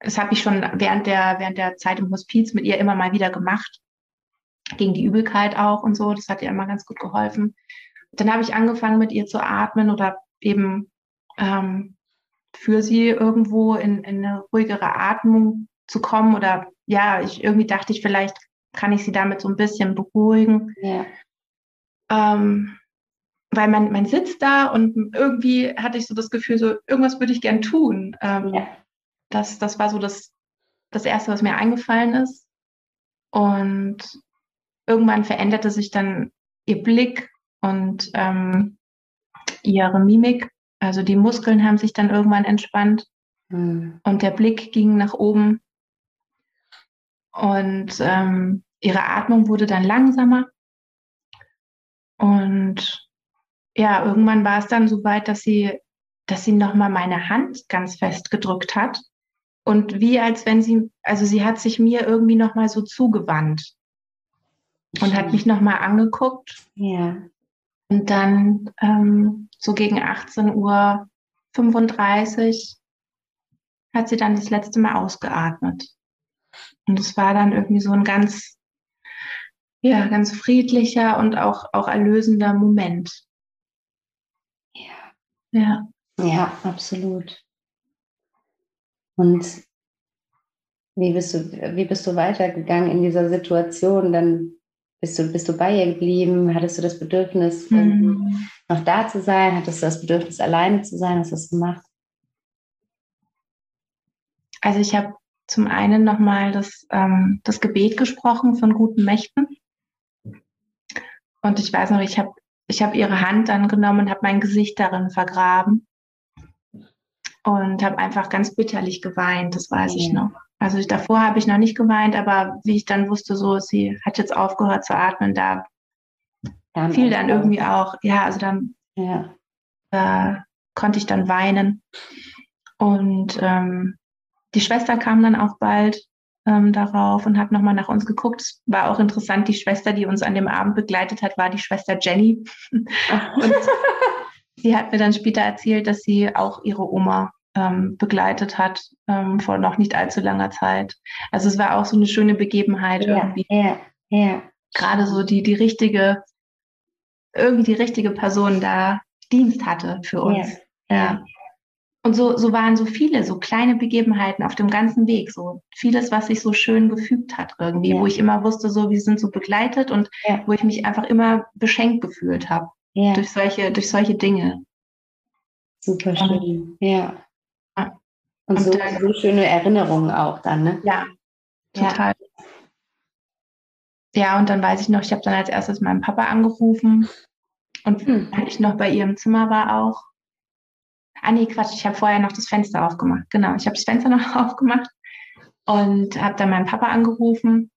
das habe ich schon während der, während der Zeit im Hospiz mit ihr immer mal wieder gemacht gegen die Übelkeit auch und so. Das hat ihr immer ganz gut geholfen. Dann habe ich angefangen, mit ihr zu atmen oder eben ähm, für sie irgendwo in, in eine ruhigere Atmung zu kommen. Oder ja, ich irgendwie dachte ich, vielleicht kann ich sie damit so ein bisschen beruhigen. Ja. Ähm, weil man, man sitzt da und irgendwie hatte ich so das Gefühl, so irgendwas würde ich gern tun. Ähm, ja. das, das war so das, das Erste, was mir eingefallen ist. Und irgendwann veränderte sich dann ihr Blick und ähm, ihre Mimik. Also die Muskeln haben sich dann irgendwann entspannt mhm. und der Blick ging nach oben. Und ähm, ihre Atmung wurde dann langsamer. Und ja, irgendwann war es dann so weit, dass sie, dass sie nochmal meine Hand ganz fest gedrückt hat. Und wie als wenn sie, also sie hat sich mir irgendwie nochmal so zugewandt und hat mich nochmal angeguckt. Ja. Und dann ähm, so gegen 18 Uhr 35 hat sie dann das letzte Mal ausgeatmet. Und es war dann irgendwie so ein ganz, ja, ganz friedlicher und auch, auch erlösender Moment. Ja. Ja. Ja, absolut. Und wie bist du, wie bist du weitergegangen in dieser Situation? Dann Bist du, bist du bei ihr geblieben? Hattest du das Bedürfnis, mhm. noch da zu sein? Hattest du das Bedürfnis, alleine zu sein? Hast du das gemacht? Also ich habe zum einen nochmal das, ähm, das Gebet gesprochen von guten Mächten. Und ich weiß noch, ich habe ich hab ihre Hand dann genommen und habe mein Gesicht darin vergraben. Und habe einfach ganz bitterlich geweint, das weiß ja. ich noch. Also ich, davor habe ich noch nicht geweint, aber wie ich dann wusste, so, sie hat jetzt aufgehört zu atmen, da dann fiel dann irgendwie auch, ja, also dann ja. Äh, konnte ich dann weinen. Und ähm, die Schwester kam dann auch bald ähm, darauf und hat nochmal nach uns geguckt. Es war auch interessant, die Schwester, die uns an dem Abend begleitet hat, war die Schwester Jenny. und [laughs] sie hat mir dann später erzählt, dass sie auch ihre Oma ähm, begleitet hat ähm, vor noch nicht allzu langer Zeit. Also es war auch so eine schöne Begebenheit ja, irgendwie. Ja, ja. Gerade so die, die richtige, irgendwie die richtige Person da Dienst hatte für uns. Ja. ja. Und so, so waren so viele, so kleine Begebenheiten auf dem ganzen Weg, so vieles, was sich so schön gefügt hat irgendwie, ja. wo ich immer wusste, so wir sind so begleitet und ja. wo ich mich einfach immer beschenkt gefühlt habe ja. durch solche, durch solche Dinge. Super schön, ja. Und, und so, dann, so, schöne Erinnerungen auch dann, ne? Ja, total. Ja, und dann weiß ich noch, ich habe dann als erstes meinen Papa angerufen und hm. ich noch bei ihr im Zimmer war auch. Ah nee, Quatsch, ich habe vorher noch das Fenster aufgemacht. Genau, ich habe das Fenster [laughs] noch aufgemacht und habe dann meinen Papa angerufen.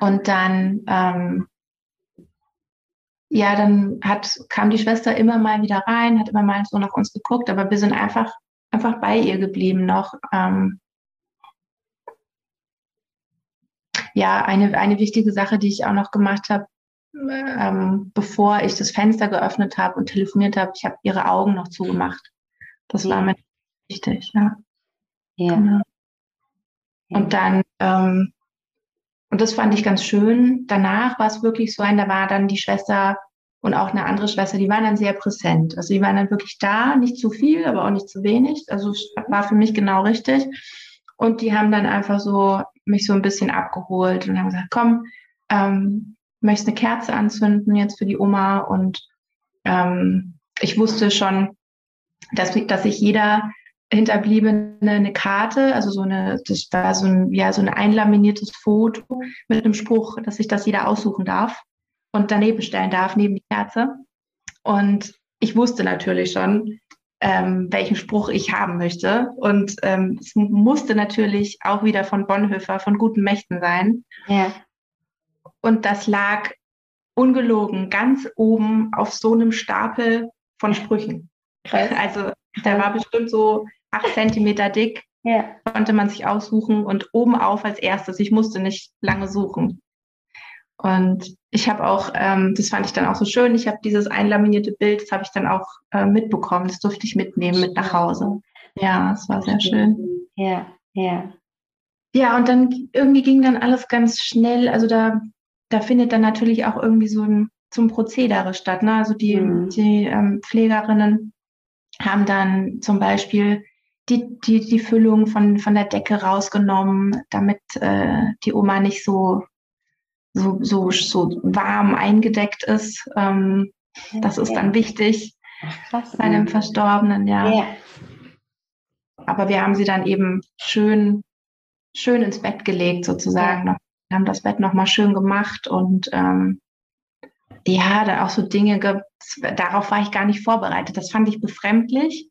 Und dann, ähm, ja, dann hat, kam die Schwester immer mal wieder rein, hat immer mal so nach uns geguckt, aber wir sind einfach einfach bei ihr geblieben noch. Ähm, ja, eine, eine wichtige Sache, die ich auch noch gemacht habe, ähm, bevor ich das Fenster geöffnet habe und telefoniert habe, ich habe ihre Augen noch zugemacht. Das war mir wichtig, ja. Ja. Genau. Und dann, ähm, und das fand ich ganz schön. Danach war es wirklich so ein, da war dann die Schwester und auch eine andere Schwester, die waren dann sehr präsent. Also die waren dann wirklich da, nicht zu viel, aber auch nicht zu wenig. Also war für mich genau richtig. Und die haben dann einfach so mich so ein bisschen abgeholt und haben gesagt, komm, ähm, möchtest eine Kerze anzünden jetzt für die Oma. Und ähm, ich wusste schon, dass, dass sich jeder Hinterbliebene eine Karte, also so eine, das war so ein, ja, so ein einlaminiertes Foto mit einem Spruch, dass sich das jeder aussuchen darf und daneben stellen darf, neben die Kerze. Und ich wusste natürlich schon, ähm, welchen Spruch ich haben möchte. Und ähm, es musste natürlich auch wieder von Bonhoeffer, von guten Mächten sein. Ja. Und das lag ungelogen ganz oben auf so einem Stapel von Sprüchen. Krass. [laughs] Also der war bestimmt so acht Zentimeter dick. Ja. Konnte man sich aussuchen und oben auf als erstes. Ich musste nicht lange suchen. Und ich habe auch, ähm, das fand ich dann auch so schön, ich habe dieses einlaminierte Bild, das habe ich dann auch äh, mitbekommen, das durfte ich mitnehmen mit nach Hause. Ja, es war sehr schön. Ja, ja. Ja, und dann irgendwie ging dann alles ganz schnell. Also da, da findet dann natürlich auch irgendwie so ein zum Prozedere statt. Ne? Also die, mhm. die ähm, Pflegerinnen haben dann zum Beispiel die, die, die Füllung von, von der Decke rausgenommen, damit äh, die Oma nicht so so, so, so warm eingedeckt ist. Ähm, das ist dann wichtig Krass, bei einem Verstorbenen, ja. ja. Aber wir haben sie dann eben schön, schön ins Bett gelegt, sozusagen. Ja. Wir haben das Bett nochmal schön gemacht und ähm, ja, da auch so Dinge, darauf war ich gar nicht vorbereitet. Das fand ich befremdlich.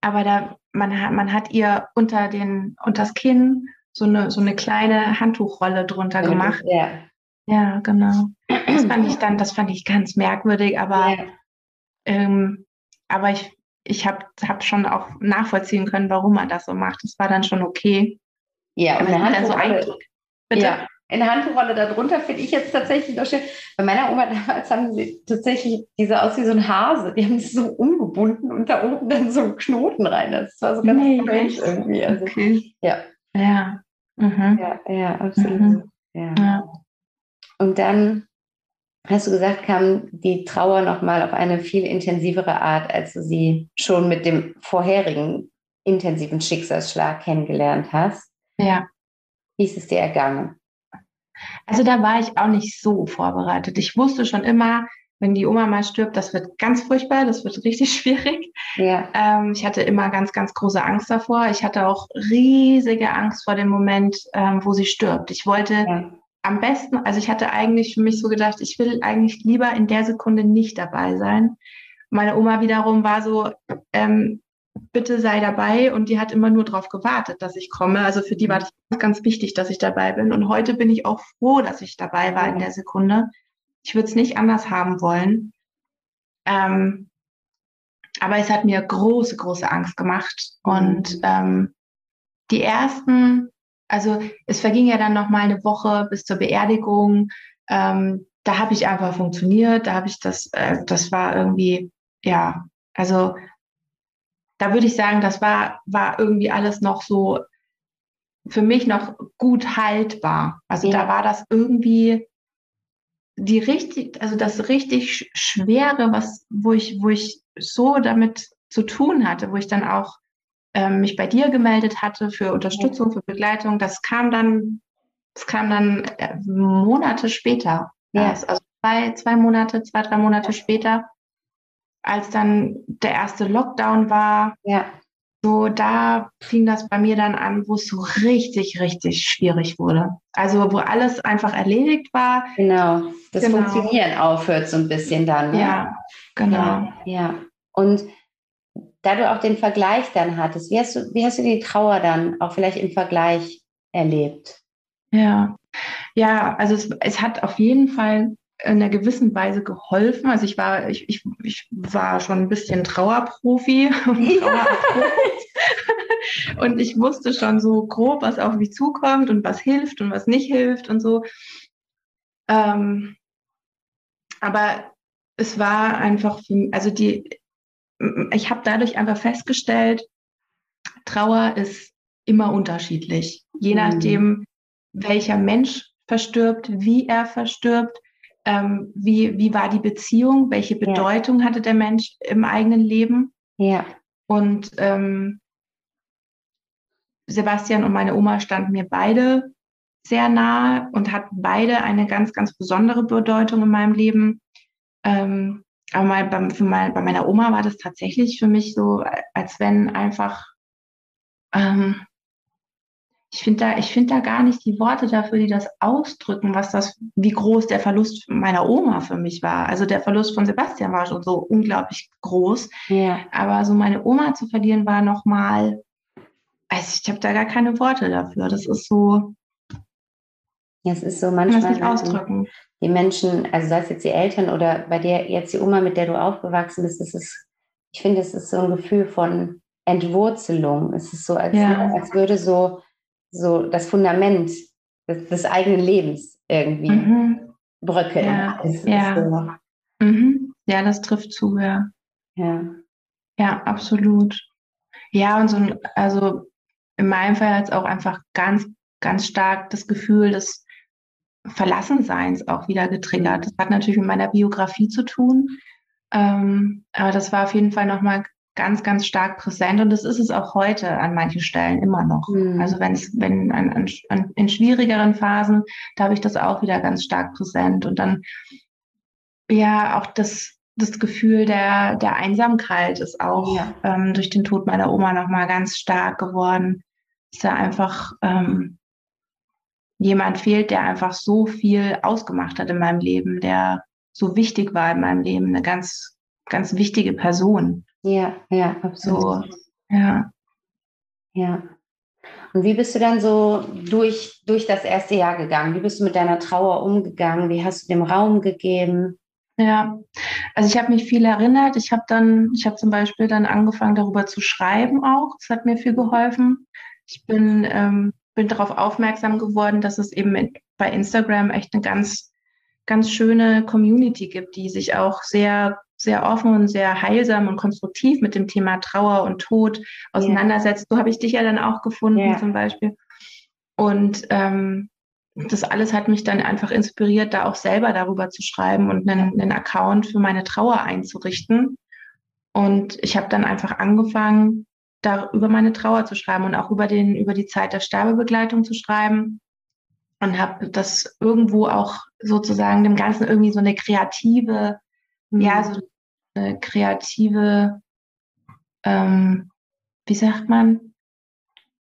Aber da, man hat, man hat ihr unter den, unter das Kinn so eine, so eine kleine Handtuchrolle drunter gemacht. Ja. Ja, genau. Das fand ich [clears throat] dann, das fand ich ganz merkwürdig, aber, ja. ähm, aber ich, ich habe hab schon auch nachvollziehen können, warum man das so macht. Das war dann schon okay. Ja, und Handtuchrolle, so Bitte? Ja, eine Handtuchrolle darunter finde ich jetzt tatsächlich noch schön. Bei meiner Oma damals haben sie tatsächlich diese aus wie so ein Hase. Die haben es so umgebunden und da oben dann so einen Knoten rein. Das war so ganz nee, strange irgendwie. Also, okay. Ja. Ja. Mhm. ja. Ja, absolut. Mhm. Ja. ja. Und dann hast du gesagt, kam die Trauer nochmal auf eine viel intensivere Art, als du sie schon mit dem vorherigen intensiven Schicksalsschlag kennengelernt hast. Ja. Wie ist es dir ergangen? Also da war ich auch nicht so vorbereitet. Ich wusste schon immer, wenn die Oma mal stirbt, das wird ganz furchtbar, das wird [laughs] richtig schwierig. Ja. Ähm, ich hatte immer ganz, ganz große Angst davor. Ich hatte auch riesige Angst vor dem Moment, ähm, wo sie stirbt. Ich wollte ja. Am besten, also ich hatte eigentlich für mich so gedacht, ich will eigentlich lieber in der Sekunde nicht dabei sein. Meine Oma wiederum war so, ähm, bitte sei dabei und die hat immer nur darauf gewartet, dass ich komme. Also für die war das ganz, ganz wichtig, dass ich dabei bin. Und heute bin ich auch froh, dass ich dabei war in der Sekunde ich würde es nicht anders haben wollen. Ähm, aber es hat mir große, große Angst gemacht. Und mhm. ähm, die ersten, also es verging ja dann noch mal eine Woche bis zur Beerdigung. Ähm, da habe ich einfach funktioniert. Da habe ich das, äh, das war irgendwie, ja, also da würde ich sagen, das war, war irgendwie alles noch so für mich noch gut haltbar. Also ja. da war das irgendwie, die richtig, also das richtig Schwere, was, wo ich, wo ich so damit zu tun hatte, wo ich dann auch ähm, mich bei dir gemeldet hatte für Unterstützung, für Begleitung, das kam dann, das kam dann äh, Monate später. Ja. Also zwei, zwei Monate, zwei, drei Monate später, als dann der erste Lockdown war. Ja. So, da fing das bei mir dann an, wo es so richtig, richtig schwierig wurde. Also, wo alles einfach erledigt war. Genau, das genau. Funktionieren aufhört so ein bisschen dann. Ne? Ja, genau. Ja, ja, und da du auch den Vergleich dann hattest, wie hast du, wie hast du die Trauer dann auch vielleicht im Vergleich erlebt? Ja, ja, also es, es hat auf jeden Fall in einer gewissen Weise geholfen. Also ich war, ich, ich, ich war schon ein bisschen Trauerprofi [laughs] [laughs] und ich wusste schon so grob, was auf mich zukommt und was hilft und was nicht hilft und so. Ähm, aber es war einfach, für, also die, ich habe dadurch einfach festgestellt, Trauer ist immer unterschiedlich, je mhm. nachdem, welcher Mensch verstirbt, wie er verstirbt ähm, wie, wie war die Beziehung, welche Bedeutung ja. hatte der Mensch im eigenen Leben. Ja. Und ähm, Sebastian und meine Oma standen mir beide sehr nahe und hatten beide eine ganz, ganz besondere Bedeutung in meinem Leben. Ähm, aber mein, bei, mein, bei, meiner Oma war das tatsächlich für mich so, als wenn einfach ähm, ich finde da, ich finde da gar nicht die Worte dafür, die das ausdrücken, was das, wie groß der Verlust meiner Oma für mich war. Also der Verlust von Sebastian war schon so unglaublich groß. Ja. Aber so meine Oma zu verlieren war nochmal, also ich habe da gar keine Worte dafür. Das ist so. Ja, es ist so manchmal. Nicht ausdrücken. Die Menschen, also sei es jetzt die Eltern oder bei dir jetzt die Oma, mit der du aufgewachsen bist, ist, ich finde, es ist so ein Gefühl von Entwurzelung. Es ist so, als, ja. als würde so so das Fundament des, des eigenen Lebens irgendwie mhm. bröckeln. Ja, ja. So. Mhm. ja, das trifft zu, ja. Ja, ja absolut. Ja, und so ein, also in meinem Fall hat es auch einfach ganz, ganz stark das Gefühl des Verlassenseins auch wieder getriggert. Das hat natürlich mit meiner Biografie zu tun. Ähm, aber das war auf jeden Fall nochmal ganz, ganz stark präsent und das ist es auch heute an manchen Stellen immer noch. Mhm. Also wenn es, wenn an, an, in schwierigeren Phasen, da habe ich das auch wieder ganz stark präsent und dann ja auch das das Gefühl der, der Einsamkeit ist auch ja. ähm, durch den Tod meiner Oma nochmal ganz stark geworden. Dass da einfach ähm, jemand fehlt, der einfach so viel ausgemacht hat in meinem Leben, der so wichtig war in meinem Leben, eine ganz, ganz wichtige Person. Ja, ja, absolut. So, ja. Ja. Und wie bist du dann so durch, durch das erste Jahr gegangen? Wie bist du mit deiner Trauer umgegangen? Wie hast du dem Raum gegeben? Ja, also ich habe mich viel erinnert. Ich habe dann, ich habe zum Beispiel dann angefangen, darüber zu schreiben auch. Das hat mir viel geholfen. Ich bin, ähm, bin darauf aufmerksam geworden, dass es eben bei Instagram echt eine ganz, ganz schöne Community gibt, die sich auch sehr sehr offen und sehr heilsam und konstruktiv mit dem Thema Trauer und Tod auseinandersetzt. Yeah. So habe ich dich ja dann auch gefunden yeah. zum Beispiel. Und ähm, das alles hat mich dann einfach inspiriert, da auch selber darüber zu schreiben und einen, einen Account für meine Trauer einzurichten. Und ich habe dann einfach angefangen, da über meine Trauer zu schreiben und auch über den über die Zeit der Sterbebegleitung zu schreiben und habe das irgendwo auch sozusagen dem Ganzen irgendwie so eine kreative, mhm. ja, so eine kreative, ähm, wie sagt man,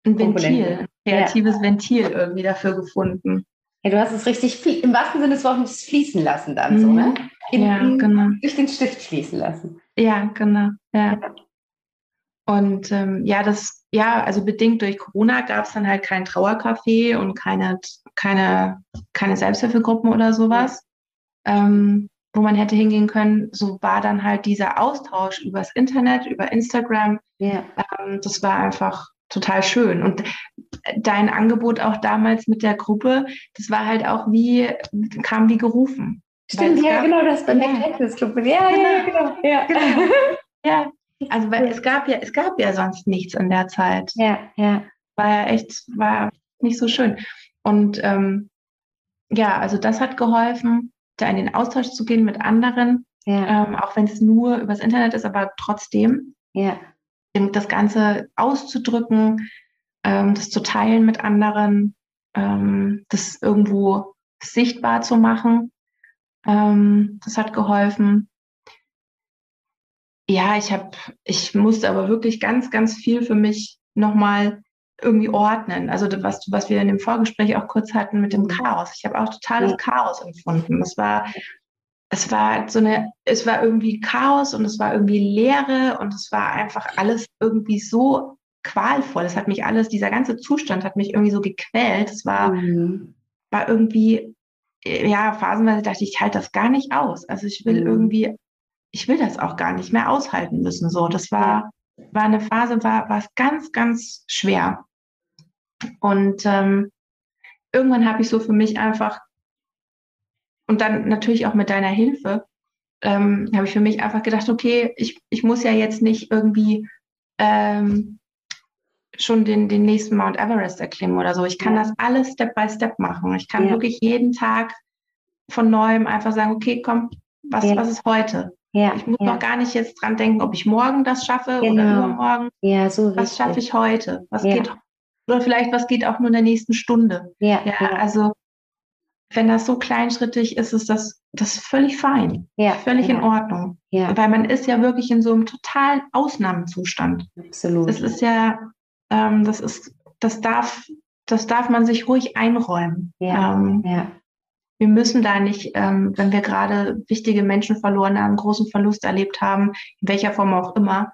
ein Ventil, ein kreatives ja. Ventil irgendwie dafür gefunden. Ja, du hast es richtig im wahrsten Sinne des Wortes fließen lassen dann mhm. so, ne? In, ja, genau. Durch den Stift fließen lassen. Ja, genau. Ja. Und ähm, ja, das, ja, also bedingt durch Corona gab es dann halt kein Trauercafé und keine, keine, keine Selbsthilfegruppen oder sowas, ähm, wo man hätte hingehen können. So war dann halt dieser Austausch übers Internet, über Instagram. Ja. Ähm, das war einfach total schön. Und dein Angebot auch damals mit der Gruppe, das war halt auch wie, kam wie gerufen. Stimmt, ja, genau, das bei ja. Club. Ja, genau. ja, genau. Ja. genau. ja. Also weil es gab ja, es gab ja sonst nichts in der Zeit. Ja, ja. War ja echt, war nicht so schön. Und ähm, ja, also das hat geholfen, da in den Austausch zu gehen mit anderen, ja. ähm, auch wenn es nur übers Internet ist, aber trotzdem. Ja. Das Ganze auszudrücken, ähm, das zu teilen mit anderen, ähm, das irgendwo sichtbar zu machen. Ähm, das hat geholfen ja, ich habe, ich musste aber wirklich ganz, ganz viel für mich nochmal irgendwie ordnen. Also was, was wir in dem Vorgespräch auch kurz hatten mit dem mhm. Chaos. Ich habe auch totales ja. Chaos empfunden. Es war, es war so eine, es war irgendwie Chaos und es war irgendwie Leere und es war einfach alles irgendwie so qualvoll. Es hat mich alles, dieser ganze Zustand hat mich irgendwie so gequält. Es war, mhm. war irgendwie, ja, phasenweise dachte ich, ich halte das gar nicht aus. Also ich will mhm. irgendwie ich will das auch gar nicht mehr aushalten müssen. So, das war, war eine Phase, war, war es ganz, ganz schwer. Und ähm, irgendwann habe ich so für mich einfach, und dann natürlich auch mit deiner Hilfe, ähm, habe ich für mich einfach gedacht, okay, ich, ich muss ja jetzt nicht irgendwie ähm, schon den, den nächsten Mount Everest erklimmen oder so. Ich kann ja. das alles Step by Step machen. Ich kann ja. wirklich jeden Tag von neuem einfach sagen, okay, komm, was, ja. was ist heute? Ja, ich muss ja. noch gar nicht jetzt dran denken, ob ich morgen das schaffe genau. oder übermorgen. Ja, so was schaffe ich heute? Was ja. geht oder vielleicht was geht auch nur in der nächsten Stunde? Ja, ja, also wenn das so kleinschrittig ist, ist das das ist völlig fein, ja, völlig in Ordnung. Ja. Weil man ist ja wirklich in so einem totalen Ausnahmezustand. Absolut. Das ist ja, ähm, das ist, das darf, das darf man sich ruhig einräumen. Ja, ähm, ja wir müssen da nicht, ähm, wenn wir gerade wichtige Menschen verloren haben, großen Verlust erlebt haben, in welcher Form auch immer,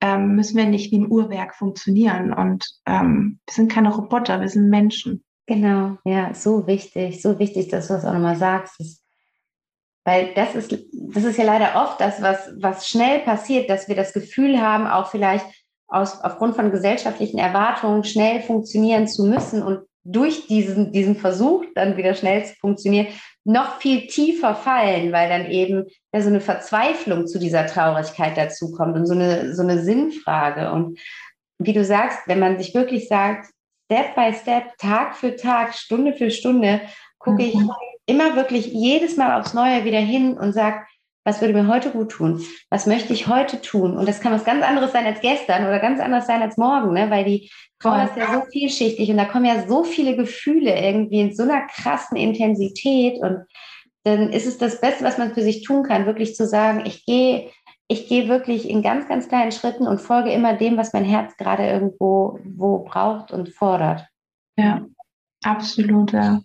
ähm, müssen wir nicht wie ein Uhrwerk funktionieren. Und ähm, wir sind keine Roboter, wir sind Menschen. Genau, ja, so wichtig, so wichtig, dass du das auch nochmal sagst. Das, weil das ist, das ist ja leider oft das, was, was schnell passiert, dass wir das Gefühl haben, auch vielleicht aus, aufgrund von gesellschaftlichen Erwartungen schnell funktionieren zu müssen und durch diesen, diesen Versuch, dann wieder schnell zu funktionieren, noch viel tiefer fallen, weil dann eben ja, so eine Verzweiflung zu dieser Traurigkeit dazukommt und so eine, so eine Sinnfrage. Und wie du sagst, wenn man sich wirklich sagt, Step by Step, Tag für Tag, Stunde für Stunde, gucke mhm. ich immer wirklich jedes Mal aufs Neue wieder hin und sage, was würde mir heute gut tun? Was möchte ich heute tun? Und das kann was ganz anderes sein als gestern oder ganz anders sein als morgen, ne? weil die Trauer ist ja so vielschichtig und da kommen ja so viele Gefühle irgendwie in so einer krassen Intensität und dann ist es das Beste, was man für sich tun kann, wirklich zu sagen, ich gehe ich gehe wirklich in ganz, ganz kleinen Schritten und folge immer dem, was mein Herz gerade irgendwo wo braucht und fordert. Ja, absolut. Ja,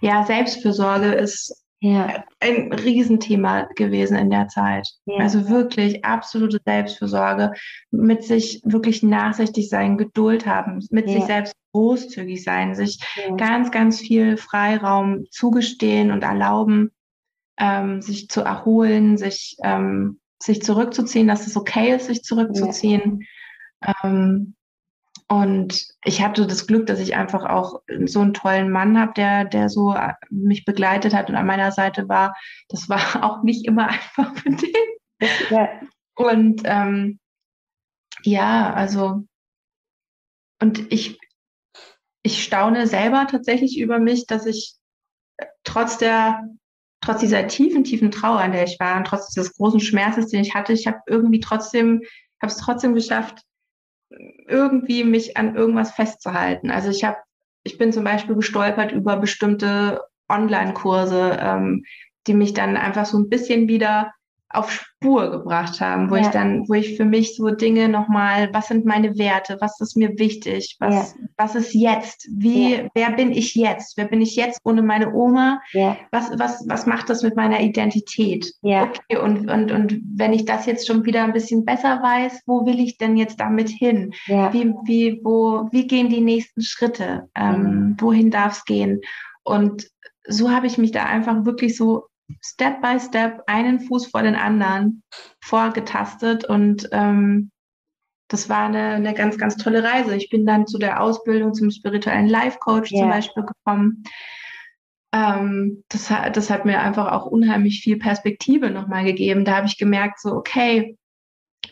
ja Selbstfürsorge ist ja. ein Riesenthema gewesen in der Zeit. Ja. Also wirklich absolute Selbstfürsorge, mit sich wirklich nachsichtig sein, Geduld haben, mit ja. sich selbst großzügig sein, sich ganz, ganz viel Freiraum zugestehen und erlauben, ähm, sich zu erholen, sich, ähm, sich zurückzuziehen, dass es okay ist, sich zurückzuziehen. Ähm, und ich hatte das Glück, dass ich einfach auch so einen tollen Mann habe, der, der so äh, mich begleitet hat und an meiner Seite war. Das war [laughs] auch nicht immer einfach für den. Ja. Und ähm, ja, also, und ich, ich staune selber tatsächlich über mich, dass ich trotz der, trotz dieser tiefen, tiefen Trauer, in der ich war und trotz dieses großen Schmerzes, den ich hatte, ich habe irgendwie trotzdem, habe es trotzdem geschafft, irgendwie mich an irgendwas festzuhalten. Also ich habe ich bin zum Beispiel gestolpert über bestimmte Online-Kurse, ähm, die mich dann einfach so ein bisschen wieder auf Spur gebracht haben, wo ja. ich dann, wo ich für mich so Dinge nochmal, was sind meine Werte, was ist mir wichtig, was, ja. was ist jetzt, wie, ja. wer bin ich jetzt, wer bin ich jetzt ohne meine Oma, was, was, was macht das mit meiner Identität? Okay, und, und, und wenn ich das jetzt schon wieder ein bisschen besser weiß, wo will ich denn jetzt damit hin? Wie, wie, wo, wie gehen die nächsten Schritte? Ähm, mhm. Wohin darf es gehen? Und so habe ich mich da einfach wirklich so Step by Step einen Fuß vor den anderen vorgetastet und ähm, das war eine, eine ganz, ganz tolle Reise. Ich bin dann zu der Ausbildung zum spirituellen Life Coach yeah. zum Beispiel gekommen. Ähm, das, das hat mir einfach auch unheimlich viel Perspektive nochmal gegeben. Da habe ich gemerkt, so, okay,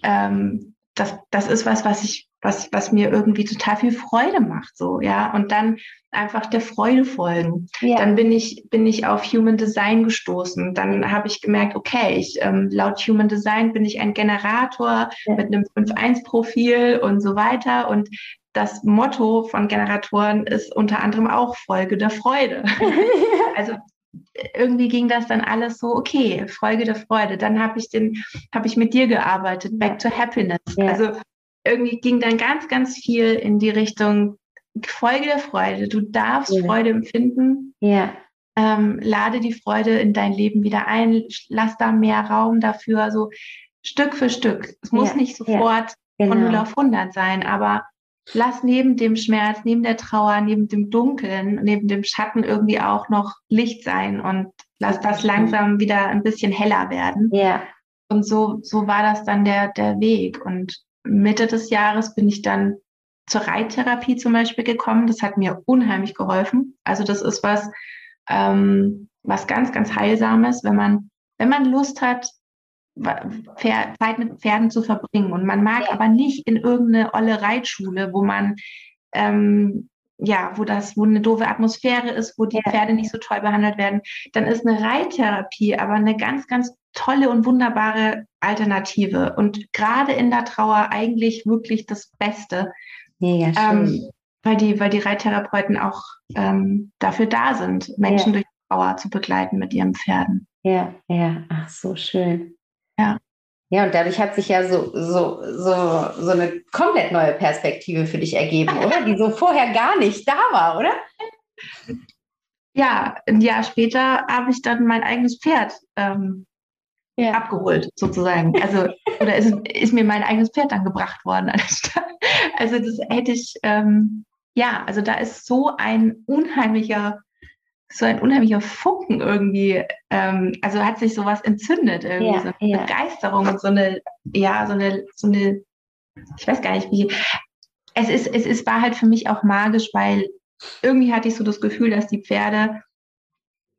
ähm, das, das ist was, was ich was, was mir irgendwie total viel Freude macht, so, ja. Und dann einfach der Freude folgen. Ja. Dann bin ich, bin ich auf Human Design gestoßen. Dann habe ich gemerkt, okay, ich, ähm, laut Human Design bin ich ein Generator ja. mit einem 5-1-Profil und so weiter. Und das Motto von Generatoren ist unter anderem auch Folge der Freude. [laughs] also irgendwie ging das dann alles so, okay, Folge der Freude. Dann habe ich den, habe ich mit dir gearbeitet, Back to Happiness. Ja. Also irgendwie ging dann ganz, ganz viel in die Richtung Folge der Freude. Du darfst ja. Freude empfinden. Ja. Ähm, lade die Freude in dein Leben wieder ein, lass da mehr Raum dafür, also Stück für Stück. Es muss ja. nicht sofort genau. von 0 auf 100 sein, aber lass neben dem Schmerz, neben der Trauer, neben dem Dunkeln, neben dem Schatten irgendwie auch noch Licht sein und lass das langsam wieder ein bisschen heller werden. Ja. Und so, so war das dann der, der Weg. Und Mitte des Jahres bin ich dann zur Reittherapie zum Beispiel gekommen. Das hat mir unheimlich geholfen. Also das ist was, ähm, was ganz, ganz heilsames, wenn man, wenn man Lust hat, Zeit mit Pferden zu verbringen und man mag aber nicht in irgendeine olle Reitschule, wo man ähm, ja, wo das, wo eine doofe Atmosphäre ist, wo die Pferde nicht so toll behandelt werden, dann ist eine Reittherapie aber eine ganz, ganz tolle und wunderbare Alternative und gerade in der Trauer eigentlich wirklich das Beste. Mega schön. Ähm, weil die, weil die Reittherapeuten auch ähm, dafür da sind, Menschen ja. durch Trauer zu begleiten mit ihren Pferden. Ja, ja, ach so schön. Ja. Und dadurch hat sich ja so, so, so, so eine komplett neue Perspektive für dich ergeben, oder? Die so vorher gar nicht da war, oder? Ja, ein Jahr später habe ich dann mein eigenes Pferd ähm, ja. abgeholt, sozusagen. Also, oder ist, ist, mir mein eigenes Pferd dann gebracht worden. [laughs] Also, das hätte ich, ähm, ja, also da ist so ein unheimlicher, so ein unheimlicher Funken irgendwie, ähm, also hat sich sowas entzündet, irgendwie, ja, so eine ja. Begeisterung und so eine, ja, so eine, so eine, ich weiß gar nicht wie. Es ist, es ist, war halt für mich auch magisch, weil irgendwie hatte ich so das Gefühl, dass die Pferde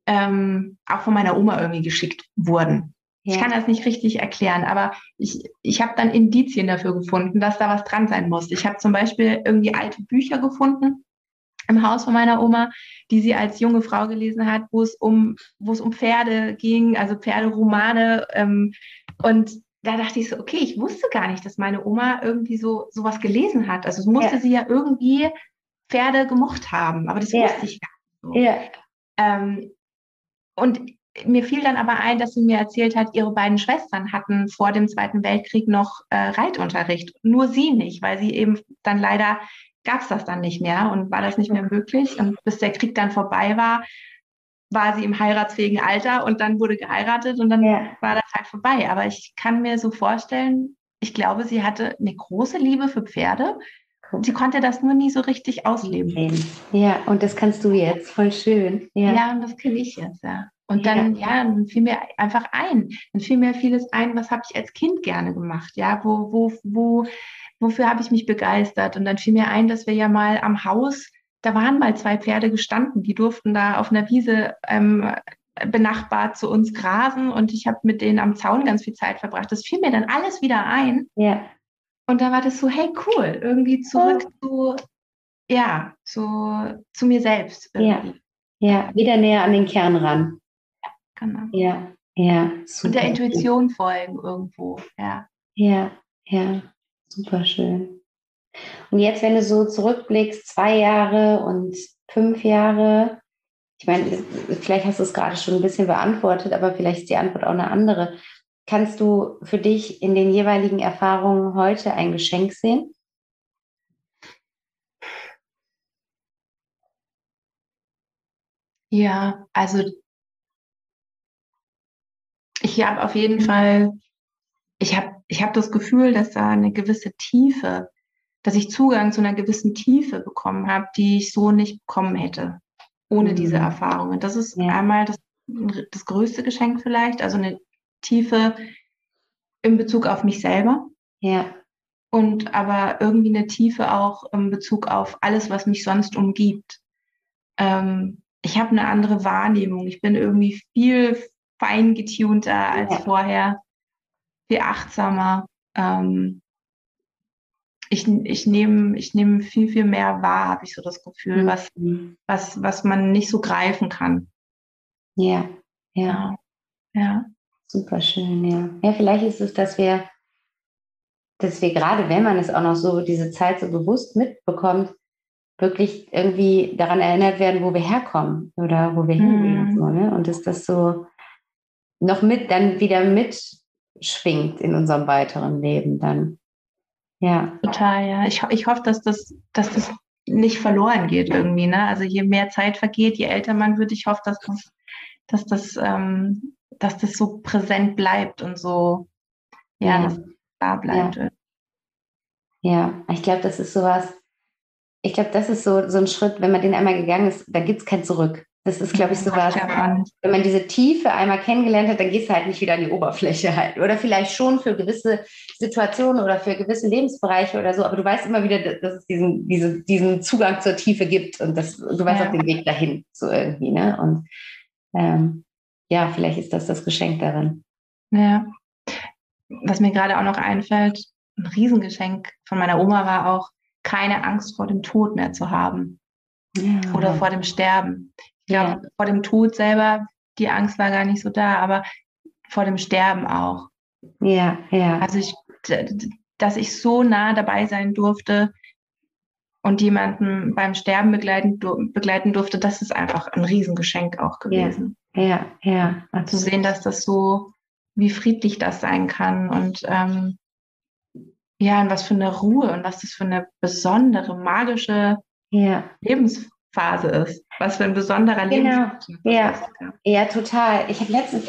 ähm, auch von meiner Oma irgendwie geschickt wurden. Ja. Ich kann das nicht richtig erklären, aber ich, ich habe dann Indizien dafür gefunden, dass da was dran sein muss. Ich habe zum Beispiel irgendwie alte Bücher gefunden im Haus von meiner Oma, die sie als junge Frau gelesen hat, wo es um, wo es um Pferde ging, also Pferderomane. Ähm, und da dachte ich so, okay, ich wusste gar nicht, dass meine Oma irgendwie so sowas gelesen hat. Also es musste ja. sie ja irgendwie Pferde gemocht haben, aber das ja. wusste ich gar nicht. So. Ja. Ähm, und mir fiel dann aber ein, dass sie mir erzählt hat, ihre beiden Schwestern hatten vor dem Zweiten Weltkrieg noch äh, Reitunterricht. Nur sie nicht, weil sie eben dann leider gab es das dann nicht mehr und war das nicht mehr möglich. Und bis der Krieg dann vorbei war, war sie im heiratsfähigen Alter und dann wurde geheiratet und dann ja. war das halt vorbei. Aber ich kann mir so vorstellen, ich glaube, sie hatte eine große Liebe für Pferde. Sie konnte das nur nie so richtig ausleben. Ja, und das kannst du jetzt, voll schön. Ja, ja und das kenne ich jetzt, ja. Und dann, ja. dann fiel mir einfach ein. Dann fiel mir vieles ein, was habe ich als Kind gerne gemacht, ja, wo, wo, wo, wofür habe ich mich begeistert? Und dann fiel mir ein, dass wir ja mal am Haus, da waren mal zwei Pferde gestanden, die durften da auf einer Wiese ähm, benachbart zu uns grasen und ich habe mit denen am Zaun ganz viel Zeit verbracht. Das fiel mir dann alles wieder ein. Ja. Und da war das so, hey, cool, irgendwie zurück oh. zu, ja, zu, zu mir selbst. Irgendwie. Ja. ja, wieder näher an den Kern ran. Genau. Ja, ja. Super. Und der Intuition folgen irgendwo, ja. Ja, ja, super schön. Und jetzt, wenn du so zurückblickst, zwei Jahre und fünf Jahre, ich meine, vielleicht hast du es gerade schon ein bisschen beantwortet, aber vielleicht ist die Antwort auch eine andere. Kannst du für dich in den jeweiligen Erfahrungen heute ein Geschenk sehen? Ja, also ich habe auf jeden Fall, ich habe ich hab das Gefühl, dass da eine gewisse Tiefe, dass ich Zugang zu einer gewissen Tiefe bekommen habe, die ich so nicht bekommen hätte, ohne mhm. diese Erfahrungen. Das ist ja. einmal das, das größte Geschenk vielleicht, also eine Tiefe in Bezug auf mich selber. Ja. Und aber irgendwie eine Tiefe auch in Bezug auf alles, was mich sonst umgibt. Ähm, ich habe eine andere Wahrnehmung. Ich bin irgendwie viel fein getunter als ja. vorher, viel achtsamer. Ähm, ich, ich nehme ich nehm viel, viel mehr wahr, habe ich so das Gefühl, mhm. was, was, was man nicht so greifen kann. Ja, ja. Ja. Super schön, ja. Ja, vielleicht ist es, dass wir, dass wir gerade, wenn man es auch noch so diese Zeit so bewusst mitbekommt, wirklich irgendwie daran erinnert werden, wo wir herkommen oder wo wir hingehen. Mhm. So, ne? Und dass das so noch mit, dann wieder mitschwingt in unserem weiteren Leben dann. Ja. Total, ja. Ich, ich hoffe, dass das, dass das nicht verloren geht irgendwie. Ne? Also je mehr Zeit vergeht, je älter man wird, ich hoffe, dass das, dass das, ähm, dass das so präsent bleibt und so, ja, ja. da bleibt. Ja, ja. ich glaube, das ist sowas, ich glaube, das ist so, so ein Schritt, wenn man den einmal gegangen ist, da gibt es kein Zurück. Das ist, glaube ich, so was. Wenn man diese Tiefe einmal kennengelernt hat, dann gehst du halt nicht wieder an die Oberfläche halt. Oder vielleicht schon für gewisse Situationen oder für gewisse Lebensbereiche oder so. Aber du weißt immer wieder, dass es diesen, diese, diesen Zugang zur Tiefe gibt und das, du weißt ja. auch den Weg dahin, so irgendwie. Ne? Und ähm, ja, vielleicht ist das das Geschenk darin. Ja. Was mir gerade auch noch einfällt, ein Riesengeschenk von meiner Oma war auch, keine Angst vor dem Tod mehr zu haben. Ja. Oder vor dem Sterben. Ich glaube, ja. vor dem Tod selber, die Angst war gar nicht so da, aber vor dem Sterben auch. Ja, ja. Also ich, dass ich so nah dabei sein durfte und jemanden beim Sterben begleiten, begleiten durfte, das ist einfach ein Riesengeschenk auch gewesen. Ja, ja. ja Zu sehen, dass das so, wie friedlich das sein kann und ähm, ja, und was für eine Ruhe und was das für eine besondere, magische ja. Lebensphase ist. Was für ein besonderer genau. Ja. ist. Ja. total. Ich habe letztens,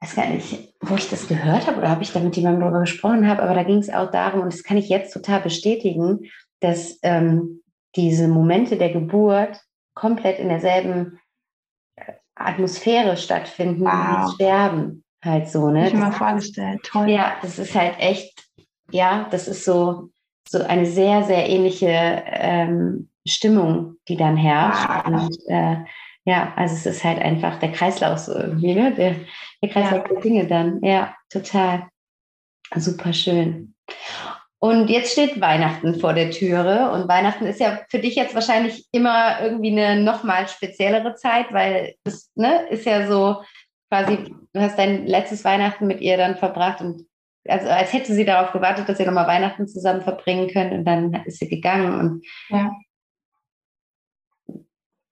weiß gar nicht, wo ich das gehört habe oder ob ich da mit jemandem darüber gesprochen habe, aber da ging es auch darum, und das kann ich jetzt total bestätigen, dass ähm, diese Momente der Geburt komplett in derselben äh, Atmosphäre stattfinden wow. wie Sterben. Halt so, ne? Ich mir mal vorgestellt, toll. Ja, das ist halt echt ja, das ist so, so eine sehr, sehr ähnliche ähm, Stimmung, die dann herrscht. Ah. Und äh, ja, also es ist halt einfach der Kreislauf so irgendwie, ne? Der, der Kreislauf ja. der Dinge dann. Ja, total. Super schön. Und jetzt steht Weihnachten vor der Türe. Und Weihnachten ist ja für dich jetzt wahrscheinlich immer irgendwie eine nochmal speziellere Zeit, weil es ne, ist ja so quasi, du hast dein letztes Weihnachten mit ihr dann verbracht und also als hätte sie darauf gewartet, dass ihr nochmal Weihnachten zusammen verbringen könnt und dann ist sie gegangen. Und ja.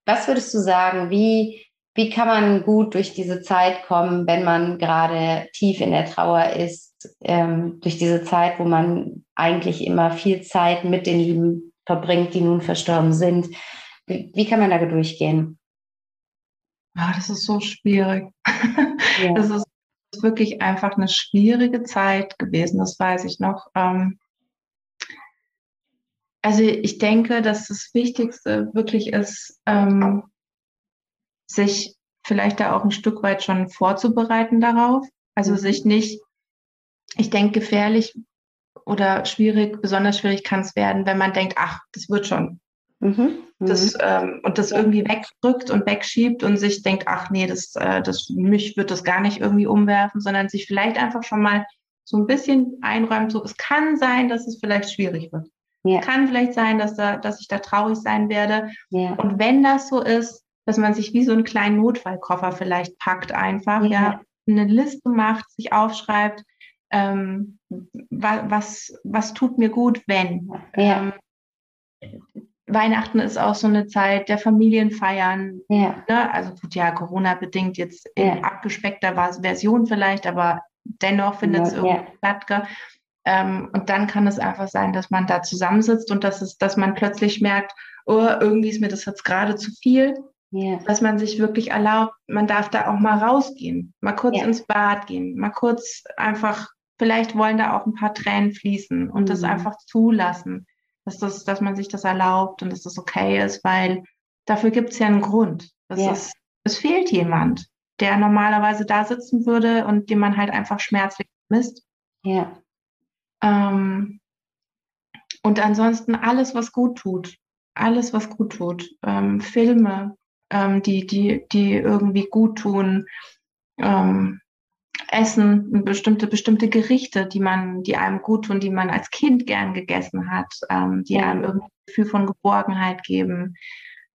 Was würdest du sagen, wie, wie kann man gut durch diese Zeit kommen, wenn man gerade tief in der Trauer ist, ähm, durch diese Zeit, wo man eigentlich immer viel Zeit mit den Lieben verbringt, die nun verstorben sind? Wie, wie kann man da durchgehen? Ja, das ist so schwierig. Ja. [laughs] Das ist ist wirklich einfach eine schwierige Zeit gewesen, das weiß ich noch. Ähm, also ich denke, dass das Wichtigste wirklich ist, ähm, sich vielleicht da auch ein Stück weit schon vorzubereiten darauf. Also mhm. sich nicht, ich denke, gefährlich oder schwierig, besonders schwierig kann es werden, wenn man denkt, ach, das wird schon. Mhm. Das, mhm. ähm, und das irgendwie wegdrückt und wegschiebt und sich denkt, ach nee, das, äh, das, mich wird das gar nicht irgendwie umwerfen, sondern sich vielleicht einfach schon mal so ein bisschen einräumt, so es kann sein, dass es vielleicht schwierig wird. Ja. Kann vielleicht sein, dass, da, dass ich da traurig sein werde. Ja. Und wenn das so ist, dass man sich wie so einen kleinen Notfallkoffer vielleicht packt einfach, ja, ja eine Liste macht, sich aufschreibt, ähm, was, was tut mir gut, wenn. Ja. Ähm, Weihnachten ist auch so eine Zeit der Familienfeiern. Ja. Ne? Also gut, ja, Corona-bedingt jetzt in ja. abgespeckter Version vielleicht, aber dennoch findet es irgendwie statt. Ähm, und dann kann es einfach sein, dass man da zusammensitzt und dass, es, dass man plötzlich merkt, oh, irgendwie ist mir das jetzt gerade zu viel. Yeah. Dass man sich wirklich erlaubt, man darf da auch mal rausgehen, mal kurz yeah. ins Bad gehen, mal kurz einfach, vielleicht wollen da auch ein paar Tränen fließen und mhm. das einfach zulassen, dass, das, dass man sich das erlaubt und dass das okay ist, weil dafür gibt es ja einen Grund. Das yeah. ist, es fehlt jemand, der normalerweise da sitzen würde und den man halt einfach schmerzlich misst. Ja. Ähm, und ansonsten alles, was gut tut. Alles, was gut tut. Ähm, Filme, ähm, die, die, die irgendwie gut tun. Ähm, Essen, bestimmte, bestimmte Gerichte, die man, die einem gut tun, die man als Kind gern gegessen hat, ähm, die einem irgendwie ein Gefühl von Geborgenheit geben.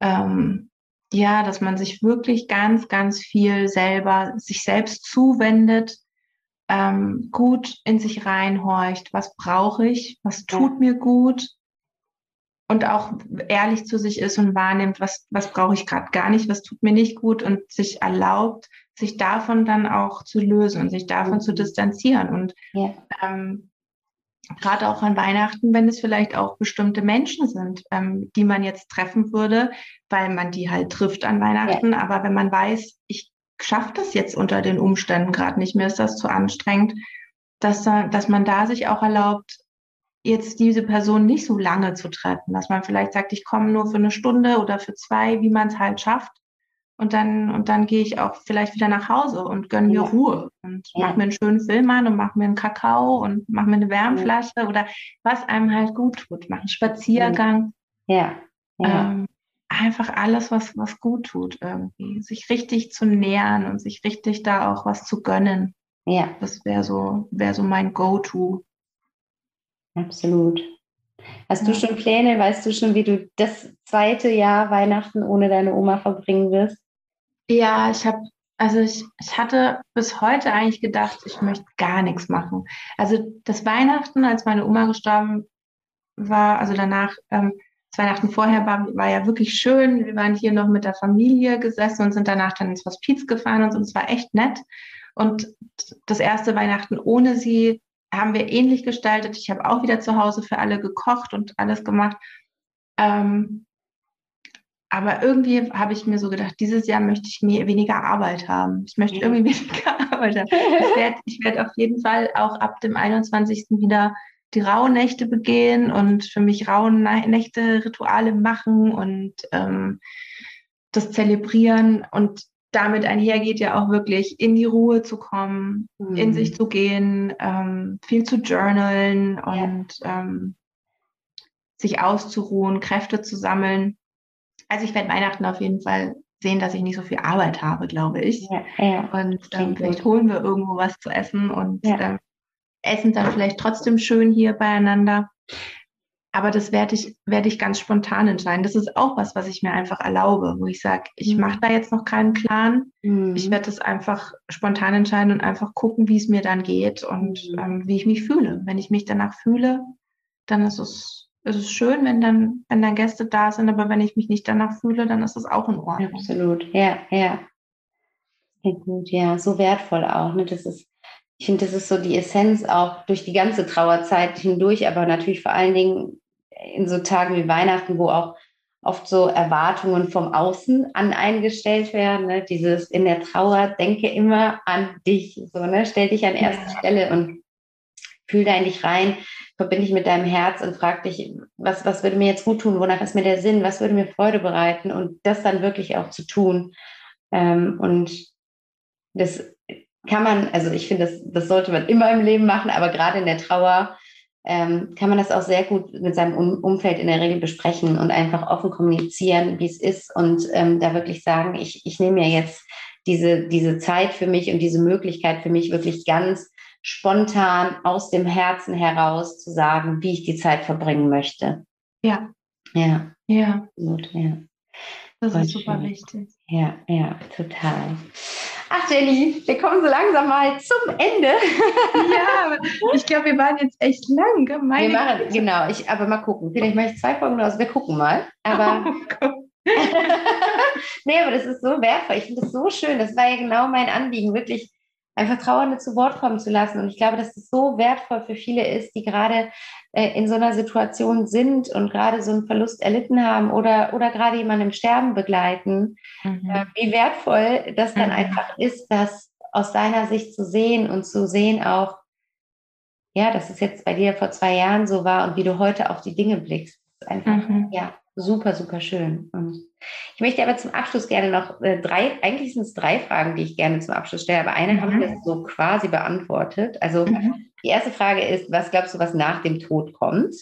Ähm, ja, dass man sich wirklich ganz, ganz viel selber, sich selbst zuwendet, ähm, gut in sich reinhorcht, was brauche ich, was tut ja. mir gut und auch ehrlich zu sich ist und wahrnimmt, was, was brauche ich gerade gar nicht, was tut mir nicht gut und sich erlaubt, sich davon dann auch zu lösen und sich davon mhm. zu distanzieren. Und ja. ähm, gerade auch an Weihnachten, wenn es vielleicht auch bestimmte Menschen sind, ähm, die man jetzt treffen würde, weil man die halt trifft an Weihnachten. Ja. Aber wenn man weiß, ich schafft das jetzt unter den Umständen gerade nicht mehr, ist das zu anstrengend, dass, dass man da sich auch erlaubt, jetzt diese Person nicht so lange zu treffen, dass man vielleicht sagt, ich komme nur für eine Stunde oder für zwei, wie man es halt schafft. Und dann, und dann gehe ich auch vielleicht wieder nach Hause und gönne mir Ruhe und ja. mache mir einen schönen Film an und mache mir einen Kakao und mache mir eine Wärmflasche ja. oder was einem halt gut tut. Mache einen Spaziergang. Ja. ja. Ähm, einfach alles, was, was gut tut, irgendwie. Sich richtig zu nähern und sich richtig da auch was zu gönnen. Ja. Das wäre so, wäre so mein Go-To. Absolut. Hast du schon Pläne? Weißt du schon, wie du das zweite Jahr Weihnachten ohne deine Oma verbringen wirst? Ja, ich habe, also ich, ich hatte bis heute eigentlich gedacht, ich möchte gar nichts machen. Also das Weihnachten, als meine Oma gestorben war, also danach, ähm, Weihnachten vorher war, war ja wirklich schön. Wir waren hier noch mit der Familie gesessen und sind danach dann ins Hospiz gefahren und so. es war echt nett. Und das erste Weihnachten ohne sie haben wir ähnlich gestaltet. Ich habe auch wieder zu Hause für alle gekocht und alles gemacht. Ähm, aber irgendwie habe ich mir so gedacht, dieses Jahr möchte ich mehr, weniger Arbeit haben. Ich möchte irgendwie [laughs] weniger Arbeit haben. Ich werde werd auf jeden Fall auch ab dem 21. wieder die Rauhnächte begehen und für mich Rauhnächte Rituale machen und ähm, das zelebrieren und damit einhergeht ja auch wirklich in die Ruhe zu kommen, mhm. in sich zu gehen, ähm, viel zu journalen und ja. ähm, sich auszuruhen, Kräfte zu sammeln. Also ich werde Weihnachten auf jeden Fall sehen, dass ich nicht so viel Arbeit habe, glaube ich. Ja, ja. Und ähm, vielleicht holen wir irgendwo was zu essen und ja. Essen dann vielleicht trotzdem schön hier beieinander. Aber das werde ich, werde ich ganz spontan entscheiden. Das ist auch was, was ich mir einfach erlaube, wo ich sage, ich mhm. mache da jetzt noch keinen Plan. Mhm. Ich werde das einfach spontan entscheiden und einfach gucken, wie es mir dann geht und mhm. ähm, wie ich mich fühle. Wenn ich mich danach fühle, dann ist es, ist es schön, wenn dann, wenn dann Gäste da sind, aber wenn ich mich nicht danach fühle, dann ist es auch in Ordnung. Absolut, ja, ja. Sehr gut, ja, so wertvoll auch. Ne? Das ist ich finde, das ist so die Essenz auch durch die ganze Trauerzeit hindurch, aber natürlich vor allen Dingen in so Tagen wie Weihnachten, wo auch oft so Erwartungen vom Außen an eingestellt werden. Ne? Dieses in der Trauer, denke immer an dich, so, ne? stell dich an erste ja. Stelle und fühl da in dich rein, verbinde dich mit deinem Herz und frag dich, was, was würde mir jetzt gut tun, wonach ist mir der Sinn, was würde mir Freude bereiten und das dann wirklich auch zu tun. Ähm, und das kann man, also ich finde, das, das sollte man immer im Leben machen, aber gerade in der Trauer ähm, kann man das auch sehr gut mit seinem um Umfeld in der Regel besprechen und einfach offen kommunizieren, wie es ist und ähm, da wirklich sagen, ich, ich nehme mir jetzt diese, diese Zeit für mich und diese Möglichkeit für mich wirklich ganz spontan aus dem Herzen heraus zu sagen, wie ich die Zeit verbringen möchte. Ja. Ja. Ja. Gut, ja. Das ist super wichtig. Ja, ja, total. Ach, Jenny, wir kommen so langsam mal zum Ende. ja, ich glaube, wir waren jetzt echt lang. Meine wir machen, genau, ich, aber mal gucken. Vielleicht mache ich zwei Folgen raus. Wir gucken mal. Aber. [laughs] Oh [laughs] nee, aber das ist so wertvoll. Ich finde das so schön. Das war ja genau mein Anliegen, wirklich einfach Trauernde zu Wort kommen zu lassen. Und ich glaube, dass das so wertvoll für viele ist, die gerade äh, in so einer Situation sind und gerade so einen Verlust erlitten haben oder, oder gerade jemanden im Sterben begleiten. Mhm. Äh, wie wertvoll das dann mhm. einfach ist, das aus deiner Sicht zu sehen und zu sehen auch, ja, dass es jetzt bei dir vor zwei Jahren so war und wie du heute auf die Dinge blickst. Das ist einfach, mhm. ja, super, super schön. Und ich möchte aber zum Abschluss gerne noch äh, drei, eigentlich sind es drei Fragen, die ich gerne zum Abschluss stelle, aber eine mhm. haben wir so quasi beantwortet. Also mhm. die erste Frage ist, was glaubst du, was nach dem Tod kommt?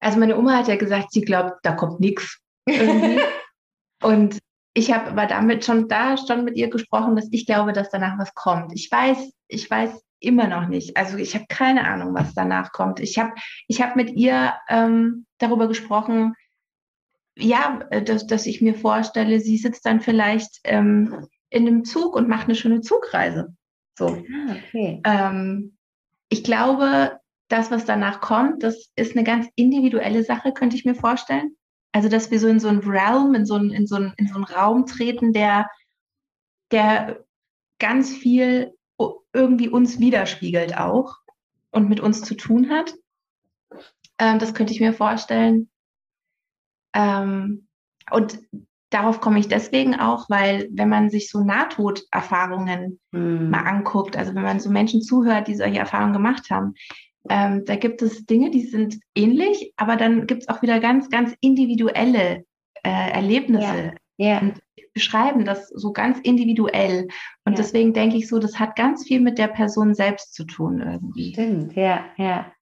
Also meine Oma hat ja gesagt, sie glaubt, da kommt nichts. [laughs] Und ich habe aber damit schon da schon mit ihr gesprochen, dass ich glaube, dass danach was kommt. Ich weiß, ich weiß immer noch nicht. Also ich habe keine Ahnung, was danach kommt. Ich habe ich hab mit ihr ähm, darüber gesprochen, ja, äh, dass, dass ich mir vorstelle, sie sitzt dann vielleicht ähm, in einem Zug und macht eine schöne Zugreise. So. Ah, okay. Ähm, ich glaube, das, was danach kommt, das ist eine ganz individuelle Sache, könnte ich mir vorstellen. Also, dass wir so in so einen Realm, in so einen, in so einen, in so einen Raum treten, der, der ganz viel irgendwie uns widerspiegelt auch und mit uns zu tun hat. Ähm, das könnte ich mir vorstellen. Ähm, und darauf komme ich deswegen auch, weil wenn man sich so Nahtoderfahrungen hm. mal anguckt, also wenn man so Menschen zuhört, die solche Erfahrungen gemacht haben, ähm, da gibt es Dinge, die sind ähnlich, aber dann gibt es auch wieder ganz, ganz individuelle äh, Erlebnisse. Ja. Ja. Und beschreiben das so ganz individuell. Und ja. deswegen denke ich so, das hat ganz viel mit der Person selbst zu tun irgendwie. Stimmt, ja, ja.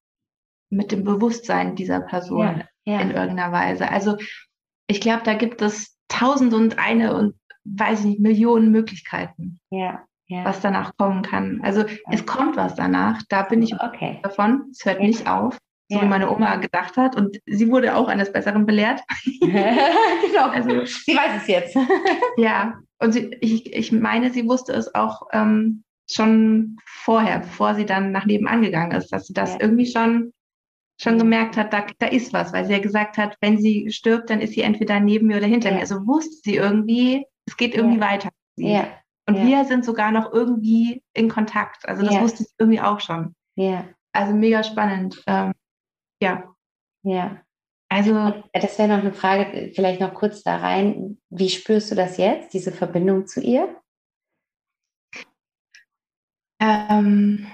Mit dem Bewusstsein dieser Person ja, ja. in irgendeiner Weise. Also ich glaube, da gibt es tausend und eine und weiß ich nicht, Millionen Möglichkeiten. Ja. Ja. was danach kommen kann. Also es kommt was danach, da bin ich okay. davon, es hört ja. nicht auf so ja. wie meine Oma gedacht hat. Und sie wurde auch eines Besseren belehrt. [laughs] genau, also, sie weiß es jetzt. [laughs] ja, und sie, ich, ich meine, sie wusste es auch ähm, schon vorher, bevor sie dann nach nebenan gegangen ist, dass sie das ja. irgendwie schon, schon gemerkt hat, da, da ist was, weil sie ja gesagt hat, wenn sie stirbt, dann ist sie entweder neben mir oder hinter ja. mir. Also wusste sie irgendwie, es geht irgendwie weiter. Ja. Und wir sind sogar noch irgendwie in Kontakt. Also das wusste sie irgendwie auch schon. Ja. Also mega spannend. Ähm, ja. Ja. Also, das wäre noch eine Frage, vielleicht noch kurz da rein. Wie spürst du das jetzt, diese Verbindung zu ihr? Ähm,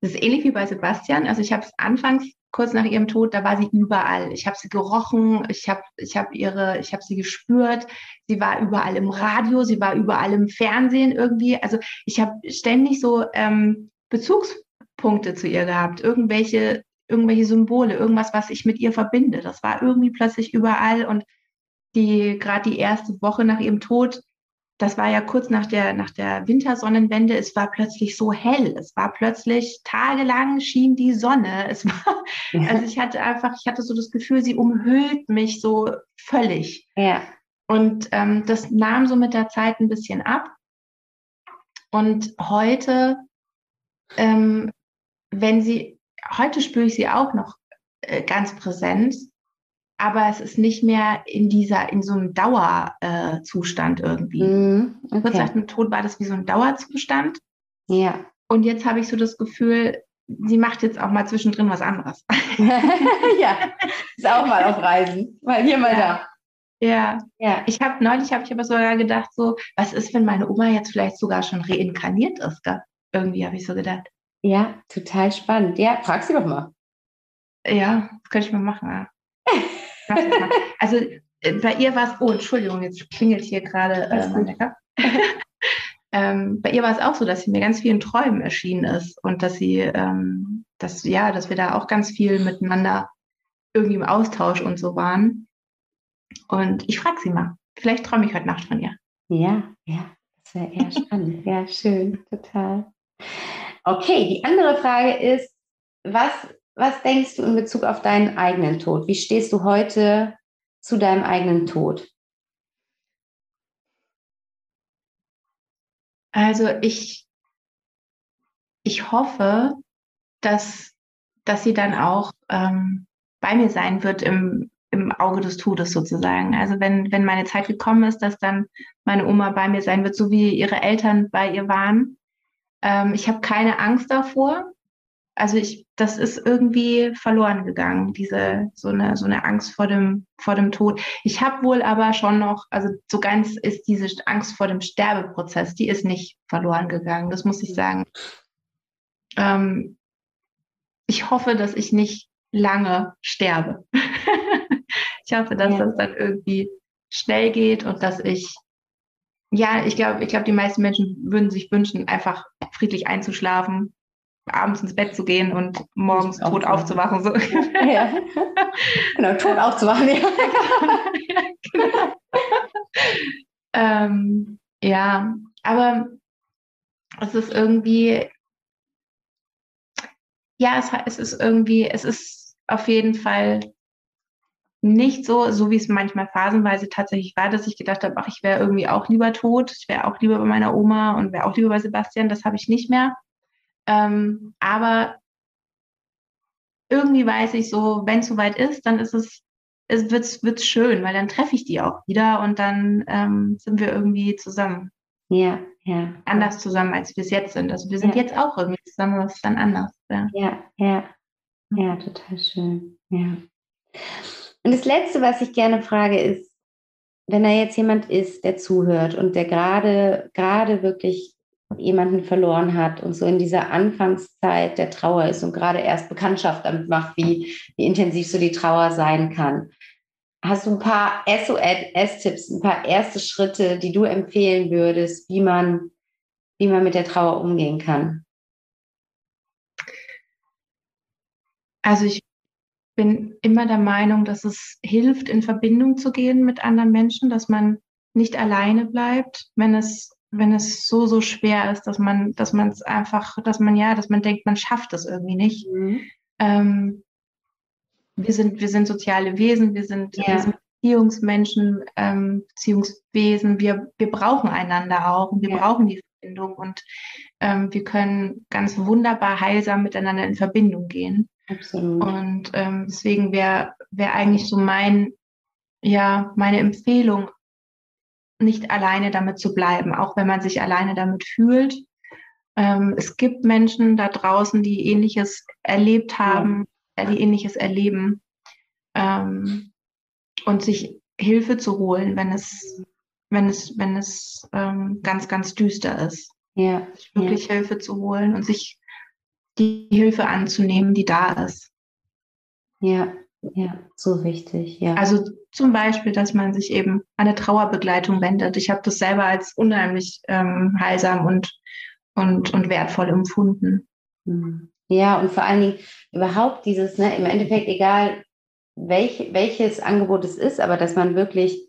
das ist ähnlich wie bei Sebastian. Also ich habe es anfangs kurz nach ihrem Tod, da war sie überall. Ich habe sie gerochen, ich habe ich hab ihre, ich habe sie gespürt. Sie war überall im Radio, sie war überall im Fernsehen irgendwie. Also ich habe ständig so ähm, Bezugspunkte zu ihr gehabt, irgendwelche irgendwelche Symbole, irgendwas, was ich mit ihr verbinde. Das war irgendwie plötzlich überall und die gerade die erste Woche nach ihrem Tod, das war ja kurz nach der nach der Wintersonnenwende, es war plötzlich so hell, es war plötzlich tagelang schien die Sonne. Es war also ich hatte einfach, ich hatte so das Gefühl, sie umhüllt mich so völlig. Ja. Und ähm, das nahm so mit der Zeit ein bisschen ab. Und heute, ähm, wenn sie heute spüre ich sie auch noch äh, ganz präsent, aber es ist nicht mehr in dieser, in so einem Dauerzustand äh, irgendwie. Mm, okay. Kurz nach dem Tod war das wie so ein Dauerzustand. Ja. Und jetzt habe ich so das Gefühl, sie macht jetzt auch mal zwischendrin was anderes. [laughs] ja, ist auch mal auf Reisen, mal hier, mal ja. da. Ja, ja. Ich habe neulich habe ich aber sogar gedacht, so, was ist, wenn meine Oma jetzt vielleicht sogar schon reinkarniert ist? Gell? Irgendwie habe ich so gedacht. Ja, total spannend. Ja, frag sie doch mal. Ja, das könnte ich mal machen. Ja. also äh, bei ihr war es, oh, Entschuldigung, jetzt klingelt hier gerade äh, mein Wecker. [laughs] ähm, bei ihr war es auch so, dass sie mir ganz vielen Träumen erschienen ist und dass sie, ähm, dass, ja, dass wir da auch ganz viel miteinander irgendwie im Austausch und so waren. Und ich frage sie mal, vielleicht träume ich heute Nacht von ihr. Ja, ja, das wäre eher spannend. ja, schön, total. Okay, die andere Frage ist, was, was denkst du in Bezug auf deinen eigenen Tod? Wie stehst du heute zu deinem eigenen Tod? Also ich, ich hoffe, dass, dass sie dann auch ähm, bei mir sein wird im, im Auge des Todes sozusagen. Also wenn, wenn meine Zeit gekommen ist, dass dann meine Oma bei mir sein wird, so wie ihre Eltern bei ihr waren. Ähm, ich habe keine Angst davor. Also ich, das ist irgendwie verloren gegangen, diese so eine so eine Angst vor dem vor dem Tod. Ich habe wohl aber schon noch, also so ganz ist diese Angst vor dem Sterbeprozess, die ist nicht verloren gegangen. Das muss ich sagen. Ähm, ich hoffe, dass ich nicht lange sterbe. [laughs] ich hoffe, dass ja. das dann irgendwie schnell geht und dass ich, ja, ich glaube, ich glaube, die meisten Menschen würden sich wünschen, einfach friedlich einzuschlafen, abends ins Bett zu gehen und morgens tot aufzuwachen. So. Ja. [laughs] Genau, tot aufzuwachen, ja. genau. [laughs] ähm, ja, aber es ist irgendwie, ja, es, es ist irgendwie, es ist auf jeden Fall nicht so, so wie es manchmal phasenweise tatsächlich war, dass ich gedacht habe, ach, ich wäre irgendwie auch lieber tot, ich wäre auch lieber bei meiner Oma und wäre auch lieber bei Sebastian, das habe ich nicht mehr. Ähm, aber irgendwie weiß ich so, wenn es soweit ist, dann ist es, es wird's, wird's schön, weil dann treffe ich die auch wieder und dann ähm, sind wir irgendwie zusammen. Ja, ja. Anders zusammen, als wir es jetzt sind. Also wir sind ja. jetzt auch irgendwie zusammen, aber es ist dann anders. Ja, ja, ja, ja total schön. Ja. Und das Letzte, was ich gerne frage, ist, wenn da jetzt jemand ist, der zuhört und der gerade, gerade wirklich jemanden verloren hat und so in dieser Anfangszeit der Trauer ist und gerade erst Bekanntschaft damit macht, wie, wie intensiv so die Trauer sein kann. Hast du ein paar SOS-Tipps, ein paar erste Schritte, die du empfehlen würdest, wie man, wie man mit der Trauer umgehen kann? Also ich bin immer der Meinung, dass es hilft, in Verbindung zu gehen mit anderen Menschen, dass man nicht alleine bleibt, wenn es wenn es so so schwer ist, dass man dass man es einfach, dass man ja, dass man denkt, man schafft es irgendwie nicht. Mhm. Ähm, wir sind wir sind soziale Wesen, wir sind, ja. wir sind Beziehungsmenschen, ähm, Beziehungswesen. Wir wir brauchen einander auch und wir ja. brauchen die Verbindung und ähm, wir können ganz wunderbar heilsam miteinander in Verbindung gehen. Absolut. Und ähm, deswegen wäre wär eigentlich so mein, ja, meine Empfehlung, nicht alleine damit zu bleiben, auch wenn man sich alleine damit fühlt. Ähm, es gibt Menschen da draußen, die Ähnliches erlebt haben, ja. die Ähnliches erleben ähm, und sich Hilfe zu holen, wenn es, wenn es, wenn es ähm, ganz, ganz düster ist. Ja. Sich wirklich ja. Hilfe zu holen und sich die Hilfe anzunehmen, die da ist. Ja, ja, so wichtig, ja. Also zum Beispiel, dass man sich eben an eine Trauerbegleitung wendet. Ich habe das selber als unheimlich ähm, heilsam und, und, und wertvoll empfunden. Hm. Ja, und vor allen Dingen überhaupt dieses, ne, im Endeffekt egal, welch, welches Angebot es ist, aber dass man wirklich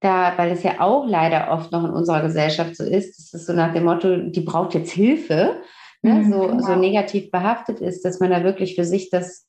da, weil es ja auch leider oft noch in unserer Gesellschaft so ist, es so nach dem Motto, die braucht jetzt Hilfe, ne, mhm, so, genau. so negativ behaftet ist, dass man da wirklich für sich das,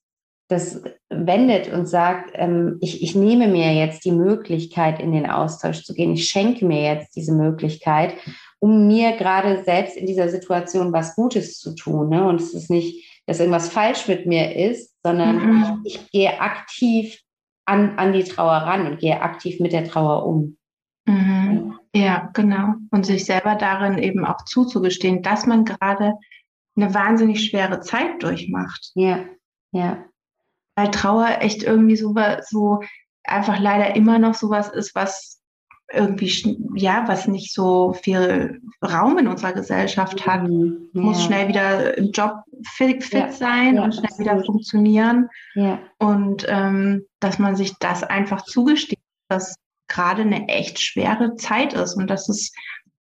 das wendet und sagt, ähm, ich, ich nehme mir jetzt die Möglichkeit, in den Austausch zu gehen. Ich schenke mir jetzt diese Möglichkeit, um mir gerade selbst in dieser Situation was Gutes zu tun. Ne? Und es ist nicht, dass irgendwas falsch mit mir ist, sondern mhm. ich, gehe aktiv an, an die Trauer ran und gehe aktiv mit der Trauer um. Mhm. Ja, genau. Und sich selber darin eben auch zuzugestehen, dass man gerade eine wahnsinnig schwere Zeit durchmacht. Ja, ja. Weil Trauer echt irgendwie so, so einfach leider immer noch sowas ist, was irgendwie, ja, was nicht so viel Raum in unserer Gesellschaft hat. Mhm, ja. Muss schnell wieder im Job fit, fit ja. sein ja, und schnell absolut. wieder funktionieren. Und ähm, dass man sich das einfach zugesteht, dass gerade eine echt schwere Zeit ist und dass es,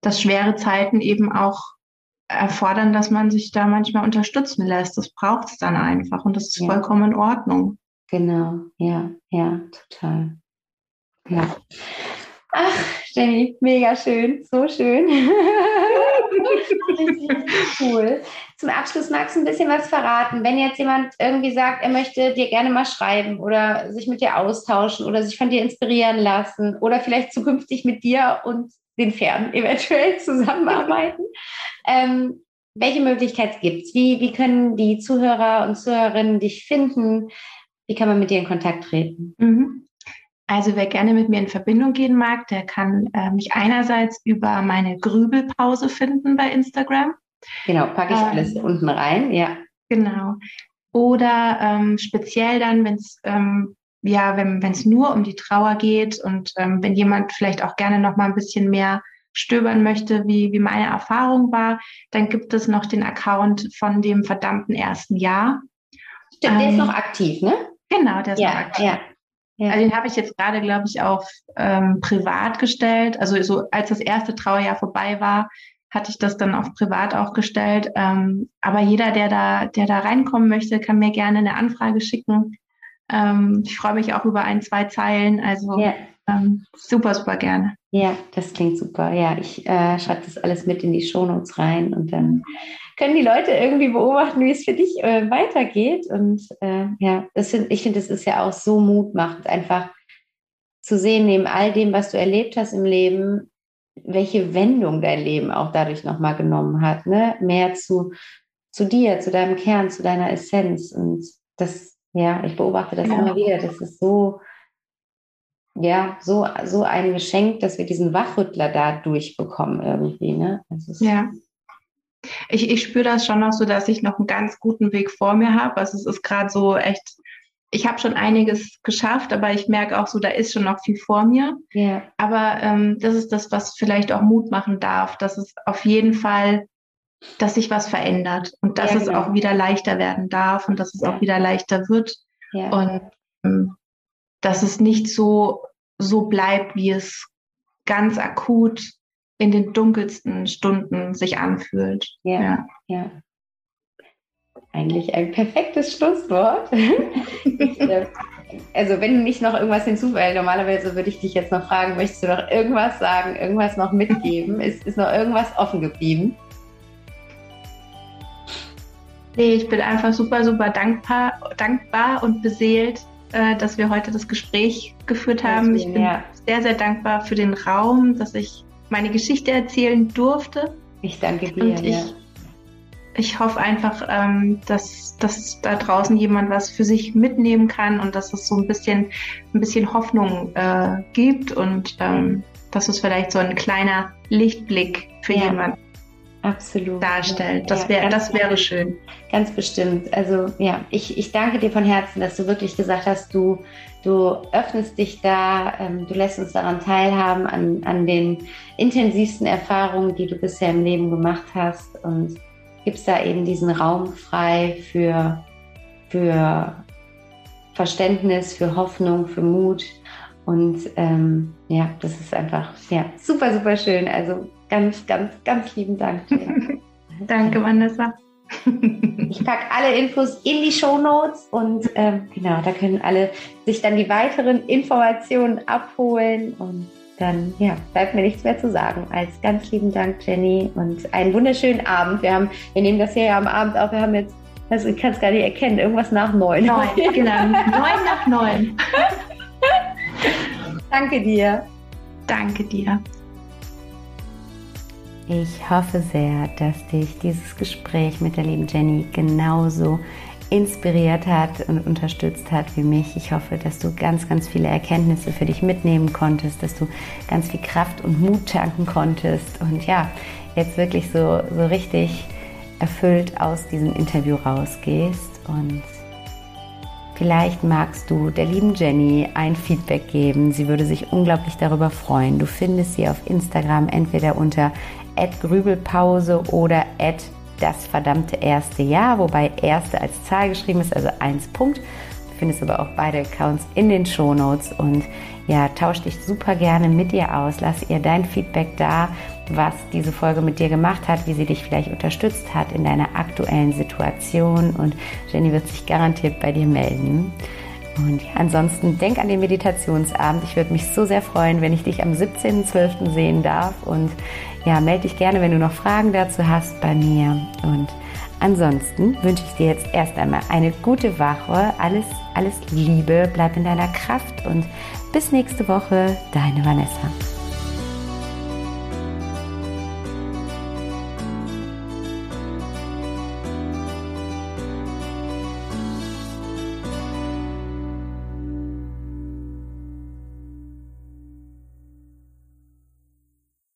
dass schwere Zeiten eben auch erfordern, dass man sich da manchmal unterstützen lässt. Das braucht es dann einfach und das ist ja. vollkommen in Ordnung. Genau, ja, ja, total. Ja. Ach, Jenny, mega schön, so schön. [laughs] cool. Zum Abschluss magst du ein bisschen was verraten. Wenn jetzt jemand irgendwie sagt, er möchte dir gerne mal schreiben oder sich mit dir austauschen oder sich von dir inspirieren lassen oder vielleicht zukünftig mit dir und den Pferden [laughs] eventuell zusammenarbeiten. ähm, welche Möglichkeit gibt es? Wie, wie können die Zuhörer und Zuhörerinnen dich finden? Wie kann man mit dir in Kontakt treten? Mhm. Also wer gerne mit mir in Verbindung gehen mag, der kann äh, mich einerseits über meine Grübelpause finden bei Instagram. Genau, packe ich ähm, alles unten rein, ja. Genau. Oder ähm, speziell dann, wenn es ähm, ja, wenn es nur um die Trauer geht und ähm, wenn jemand vielleicht auch gerne noch mal ein bisschen mehr stöbern möchte, wie, wie meine Erfahrung war, dann gibt es noch den Account von dem verdammten ersten Jahr. Stimmt, ähm, der ist noch aktiv, ne? Genau, der ist ja, noch aktiv. Ja. Ja. Also den habe ich jetzt gerade, glaube ich, auf ähm, privat gestellt. Also so als das erste Trauerjahr vorbei war, hatte ich das dann auf privat auch gestellt. Ähm, aber jeder, der da, der da reinkommen möchte, kann mir gerne eine Anfrage schicken. Ähm, ich freue mich auch über ein, zwei Zeilen. Also ja. ähm, super, super gerne. Ja, das klingt super. Ja, ich äh, schreibe das alles mit in die Shownotes rein und dann können die Leute irgendwie beobachten, wie es für dich äh, weitergeht. Und äh, ja, das sind, ich finde, das ist ja auch so mutmachend, einfach zu sehen, neben all dem, was du erlebt hast im Leben, welche Wendung dein Leben auch dadurch nochmal genommen hat. Ne? Mehr zu, zu dir, zu deinem Kern, zu deiner Essenz. Und das, ja, ich beobachte das ja. immer wieder. Das ist so, ja, so, so ein Geschenk, dass wir diesen Wachrüttler da durchbekommen irgendwie. Ne? ja. Ich, ich spüre das schon noch so, dass ich noch einen ganz guten Weg vor mir habe. Also es ist gerade so echt, ich habe schon einiges geschafft, aber ich merke auch so, da ist schon noch viel vor mir. Yeah. Aber ähm, das ist das, was vielleicht auch Mut machen darf, dass es auf jeden Fall, dass sich was verändert und dass ja, genau. es auch wieder leichter werden darf und dass es auch wieder leichter wird. Ja. Und ähm, dass es nicht so, so bleibt, wie es ganz akut in den dunkelsten Stunden sich anfühlt. Ja, ja. ja. Eigentlich ein perfektes Schlusswort. [laughs] äh, also wenn nicht noch irgendwas hinzufügen, normalerweise würde ich dich jetzt noch fragen, möchtest du noch irgendwas sagen, irgendwas noch mitgeben? ist, ist noch irgendwas offen geblieben? Nee, ich bin einfach super, super dankbar, dankbar und beseelt, äh, dass wir heute das Gespräch geführt haben. Ich bin sehr, sehr dankbar für den Raum, dass ich meine Geschichte erzählen durfte. Ich danke dir. Und ich, ja. ich hoffe einfach, ähm, dass, dass da draußen jemand was für sich mitnehmen kann und dass es so ein bisschen, ein bisschen Hoffnung äh, gibt und ähm, dass es vielleicht so ein kleiner Lichtblick für ja. jemanden Absolut. darstellt. Das, wär, das wäre schön. Ganz bestimmt. Also ja, ich, ich danke dir von Herzen, dass du wirklich gesagt hast, du, du öffnest dich da, ähm, du lässt uns daran teilhaben, an, an den intensivsten Erfahrungen, die du bisher im Leben gemacht hast und gibst da eben diesen Raum frei für, für Verständnis, für Hoffnung, für Mut. Und ähm, ja, das ist einfach ja, super, super schön. Also Ganz, ganz, ganz lieben Dank. [laughs] Danke, Vanessa. ich packe alle Infos in die Show Notes und ähm, genau, da können alle sich dann die weiteren Informationen abholen und dann ja, bleibt mir nichts mehr zu sagen als ganz lieben Dank, Jenny, und einen wunderschönen Abend. Wir haben, wir nehmen das hier ja am Abend auf, wir haben jetzt, also ich kann es gar nicht erkennen, irgendwas nach neun. Neun, genau, neun nach neun. [laughs] Danke dir. Danke dir. Ich hoffe sehr, dass dich dieses Gespräch mit der lieben Jenny genauso inspiriert hat und unterstützt hat wie mich. Ich hoffe, dass du ganz, ganz viele Erkenntnisse für dich mitnehmen konntest, dass du ganz viel Kraft und Mut tanken konntest und ja, jetzt wirklich so, so richtig erfüllt aus diesem Interview rausgehst und Vielleicht magst du der lieben Jenny ein Feedback geben. Sie würde sich unglaublich darüber freuen. Du findest sie auf Instagram entweder unter Grübelpause oder das verdammte erste Jahr, wobei erste als Zahl geschrieben ist, also 1 Punkt. Du findest aber auch beide Accounts in den Show Notes und ja, tausch dich super gerne mit ihr aus. Lass ihr dein Feedback da, was diese Folge mit dir gemacht hat, wie sie dich vielleicht unterstützt hat in deiner aktuellen Situation und Jenny wird sich garantiert bei dir melden. Und ja, ansonsten denk an den Meditationsabend. Ich würde mich so sehr freuen, wenn ich dich am 17.12. sehen darf. Und ja, melde dich gerne, wenn du noch Fragen dazu hast bei mir. Und ansonsten wünsche ich dir jetzt erst einmal eine gute Woche. Alles, alles Liebe, bleib in deiner Kraft und bis nächste Woche, deine Vanessa.